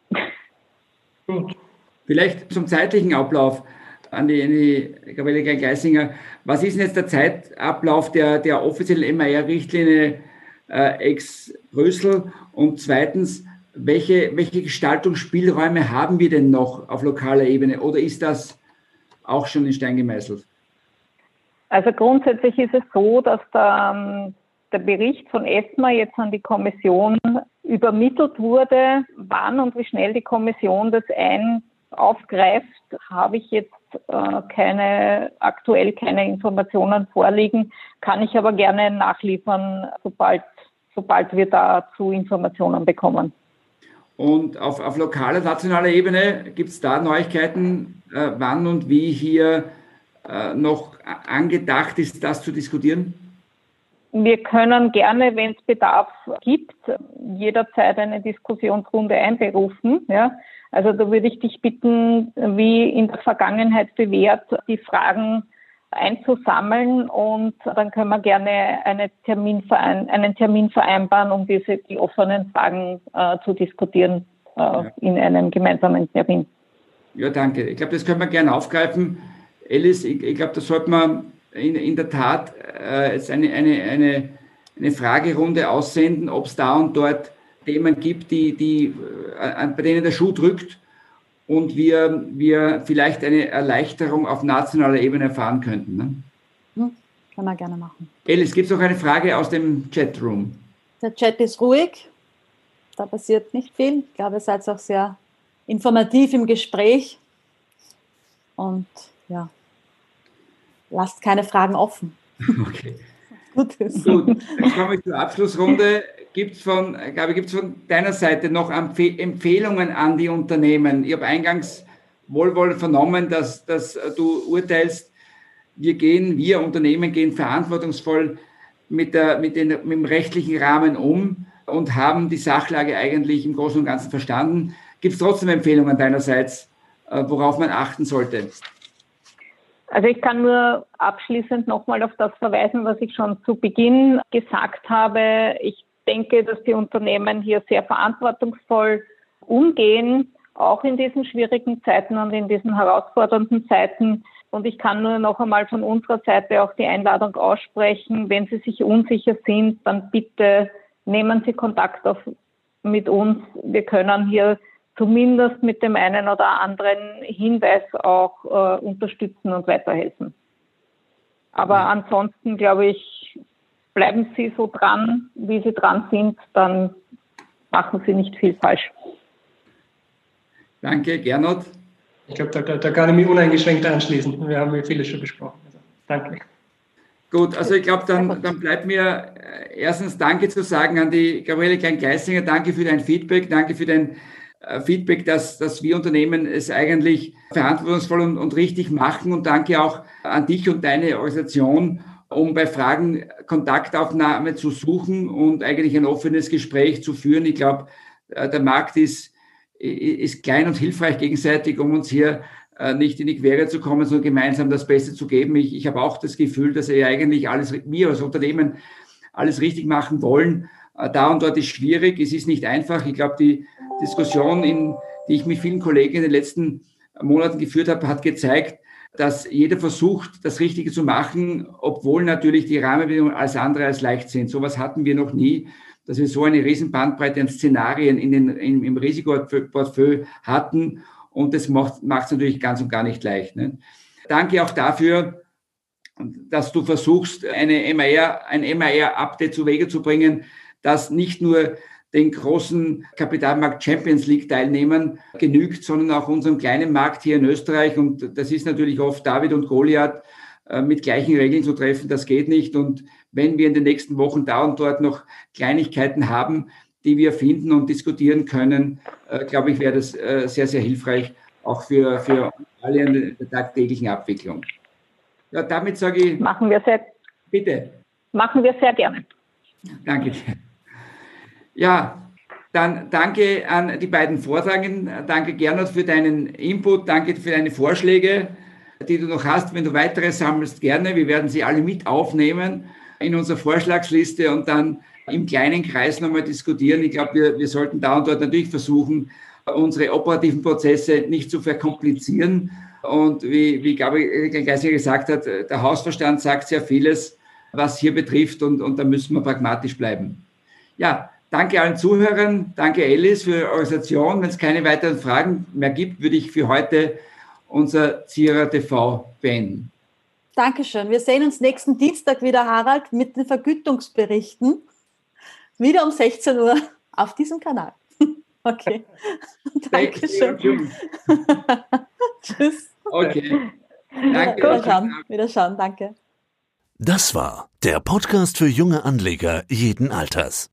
Gut. Vielleicht zum zeitlichen Ablauf an die, an die Gabriele Geisinger. Was ist denn jetzt der Zeitablauf der, der offiziellen MAR-Richtlinie äh, ex Brüssel? Und zweitens, welche, welche Gestaltungsspielräume haben wir denn noch auf lokaler Ebene oder ist das auch schon in Stein gemeißelt? Also grundsätzlich ist es so, dass der, ähm, der Bericht von ESMA jetzt an die Kommission übermittelt wurde. Wann und wie schnell die Kommission das ein aufgreift, habe ich jetzt äh, keine, aktuell keine Informationen vorliegen, kann ich aber gerne nachliefern, sobald, sobald wir dazu Informationen bekommen. Und auf, auf lokaler, nationaler Ebene gibt es da Neuigkeiten, äh, wann und wie hier äh, noch angedacht ist, das zu diskutieren? Wir können gerne, wenn es Bedarf gibt, jederzeit eine Diskussionsrunde einberufen. Ja. Also da würde ich dich bitten, wie in der Vergangenheit bewährt, die Fragen einzusammeln und dann können wir gerne eine Termin einen Termin vereinbaren, um diese die offenen Fragen äh, zu diskutieren äh, ja. in einem gemeinsamen Termin. Ja, danke. Ich glaube, das können wir gerne aufgreifen. Alice, ich, ich glaube, da sollte man in, in der Tat äh, jetzt eine, eine, eine, eine Fragerunde aussenden, ob es da und dort Themen gibt, die, die, äh, bei denen der Schuh drückt und wir, wir vielleicht eine Erleichterung auf nationaler Ebene erfahren könnten. Ne? Hm, kann man gerne machen. Alice, gibt es noch eine Frage aus dem Chatroom? Der Chat ist ruhig. Da passiert nicht viel. Ich glaube, ihr seid auch sehr informativ im Gespräch. Und ja, lasst keine Fragen offen. (laughs) Okay. Gut, Gut, dann kommen wir zur Abschlussrunde. Gibt es von, von deiner Seite noch Empfehlungen an die Unternehmen? Ich habe eingangs wohlwollend vernommen, dass, dass du urteilst, wir gehen, wir Unternehmen gehen verantwortungsvoll mit, der, mit, den, mit dem rechtlichen Rahmen um und haben die Sachlage eigentlich im Großen und Ganzen verstanden. Gibt es trotzdem Empfehlungen deinerseits, äh, worauf man achten sollte? Also ich kann nur abschließend nochmal auf das verweisen, was ich schon zu Beginn gesagt habe. Ich denke, dass die Unternehmen hier sehr verantwortungsvoll umgehen, auch in diesen schwierigen Zeiten und in diesen herausfordernden Zeiten. Und ich kann nur noch einmal von unserer Seite auch die Einladung aussprechen, wenn Sie sich unsicher sind, dann bitte nehmen Sie Kontakt auf, mit uns. Wir können hier zumindest mit dem einen oder anderen Hinweis auch äh, unterstützen und weiterhelfen. Aber ja. ansonsten glaube ich, bleiben Sie so dran, wie Sie dran sind, dann machen Sie nicht viel falsch. Danke, Gernot. Ich glaube, da, da, kann ich mich uneingeschränkt anschließen. Wir haben ja vieles schon besprochen. Also, danke. Gut, also ich glaube, dann, dann bleibt mir äh, erstens Danke zu sagen an die Gabriele Klein-Geissinger. Danke für dein Feedback, danke für dein Feedback, dass, dass wir Unternehmen es eigentlich verantwortungsvoll und, und richtig machen. Und danke auch an dich und deine Organisation, um bei Fragen Kontaktaufnahme zu suchen und eigentlich ein offenes Gespräch zu führen. Ich glaube, äh, der Markt ist, ist klein und hilfreich gegenseitig, um uns hier äh, nicht in die Quere zu kommen, sondern gemeinsam das Beste zu geben. Ich, ich habe auch das Gefühl, dass wir eigentlich alles, wir als Unternehmen alles richtig machen wollen. Da und dort ist schwierig, es ist nicht einfach. Ich glaube, die Diskussion, in, die ich mit vielen Kollegen in den letzten Monaten geführt habe, hat gezeigt, dass jeder versucht, das Richtige zu machen, obwohl natürlich die Rahmenbedingungen alles andere als leicht sind. Sowas hatten wir noch nie, dass wir so eine riesen Bandbreite an Szenarien in den, in, im Risikoportfolio hatten. Und das macht es natürlich ganz und gar nicht leicht. Ne? Danke auch dafür, dass du versuchst, eine MR, ein MR-Update zu Wege zu bringen, dass nicht nur den großen Kapitalmarkt Champions League Teilnehmern genügt, sondern auch unserem kleinen Markt hier in Österreich. Und das ist natürlich oft David und Goliath äh, mit gleichen Regeln zu treffen. Das geht nicht. Und wenn wir in den nächsten Wochen da und dort noch Kleinigkeiten haben, die wir finden und diskutieren können, äh, glaube ich, wäre das äh, sehr, sehr hilfreich, auch für, für alle in der tagtäglichen Abwicklung. Ja, damit sage ich. Machen wir sehr. Bitte. Machen wir sehr gerne. Danke dir. Ja, dann danke an die beiden Vortragenden. Danke Gernot für deinen Input. Danke für deine Vorschläge, die du noch hast. Wenn du weitere sammelst, gerne. Wir werden sie alle mit aufnehmen in unsere Vorschlagsliste und dann im kleinen Kreis nochmal diskutieren. Ich glaube, wir, wir sollten da und dort natürlich versuchen, unsere operativen Prozesse nicht zu verkomplizieren. Und wie, wie Gabriel Geisiger gesagt hat, der Hausverstand sagt sehr vieles, was hier betrifft und, und da müssen wir pragmatisch bleiben. Ja, Danke allen Zuhörern, danke Alice für eure Organisation. Wenn es keine weiteren Fragen mehr gibt, würde ich für heute unser Zierer TV beenden. Dankeschön. Wir sehen uns nächsten Dienstag wieder, Harald, mit den Vergütungsberichten. Wieder um 16 Uhr auf diesem Kanal. (laughs) Okay. (laughs) Dankeschön. (laughs) Tschüss. Okay. Danke. Wiederschauen. Wiederschauen. Danke. Das war der Podcast für junge Anleger jeden Alters.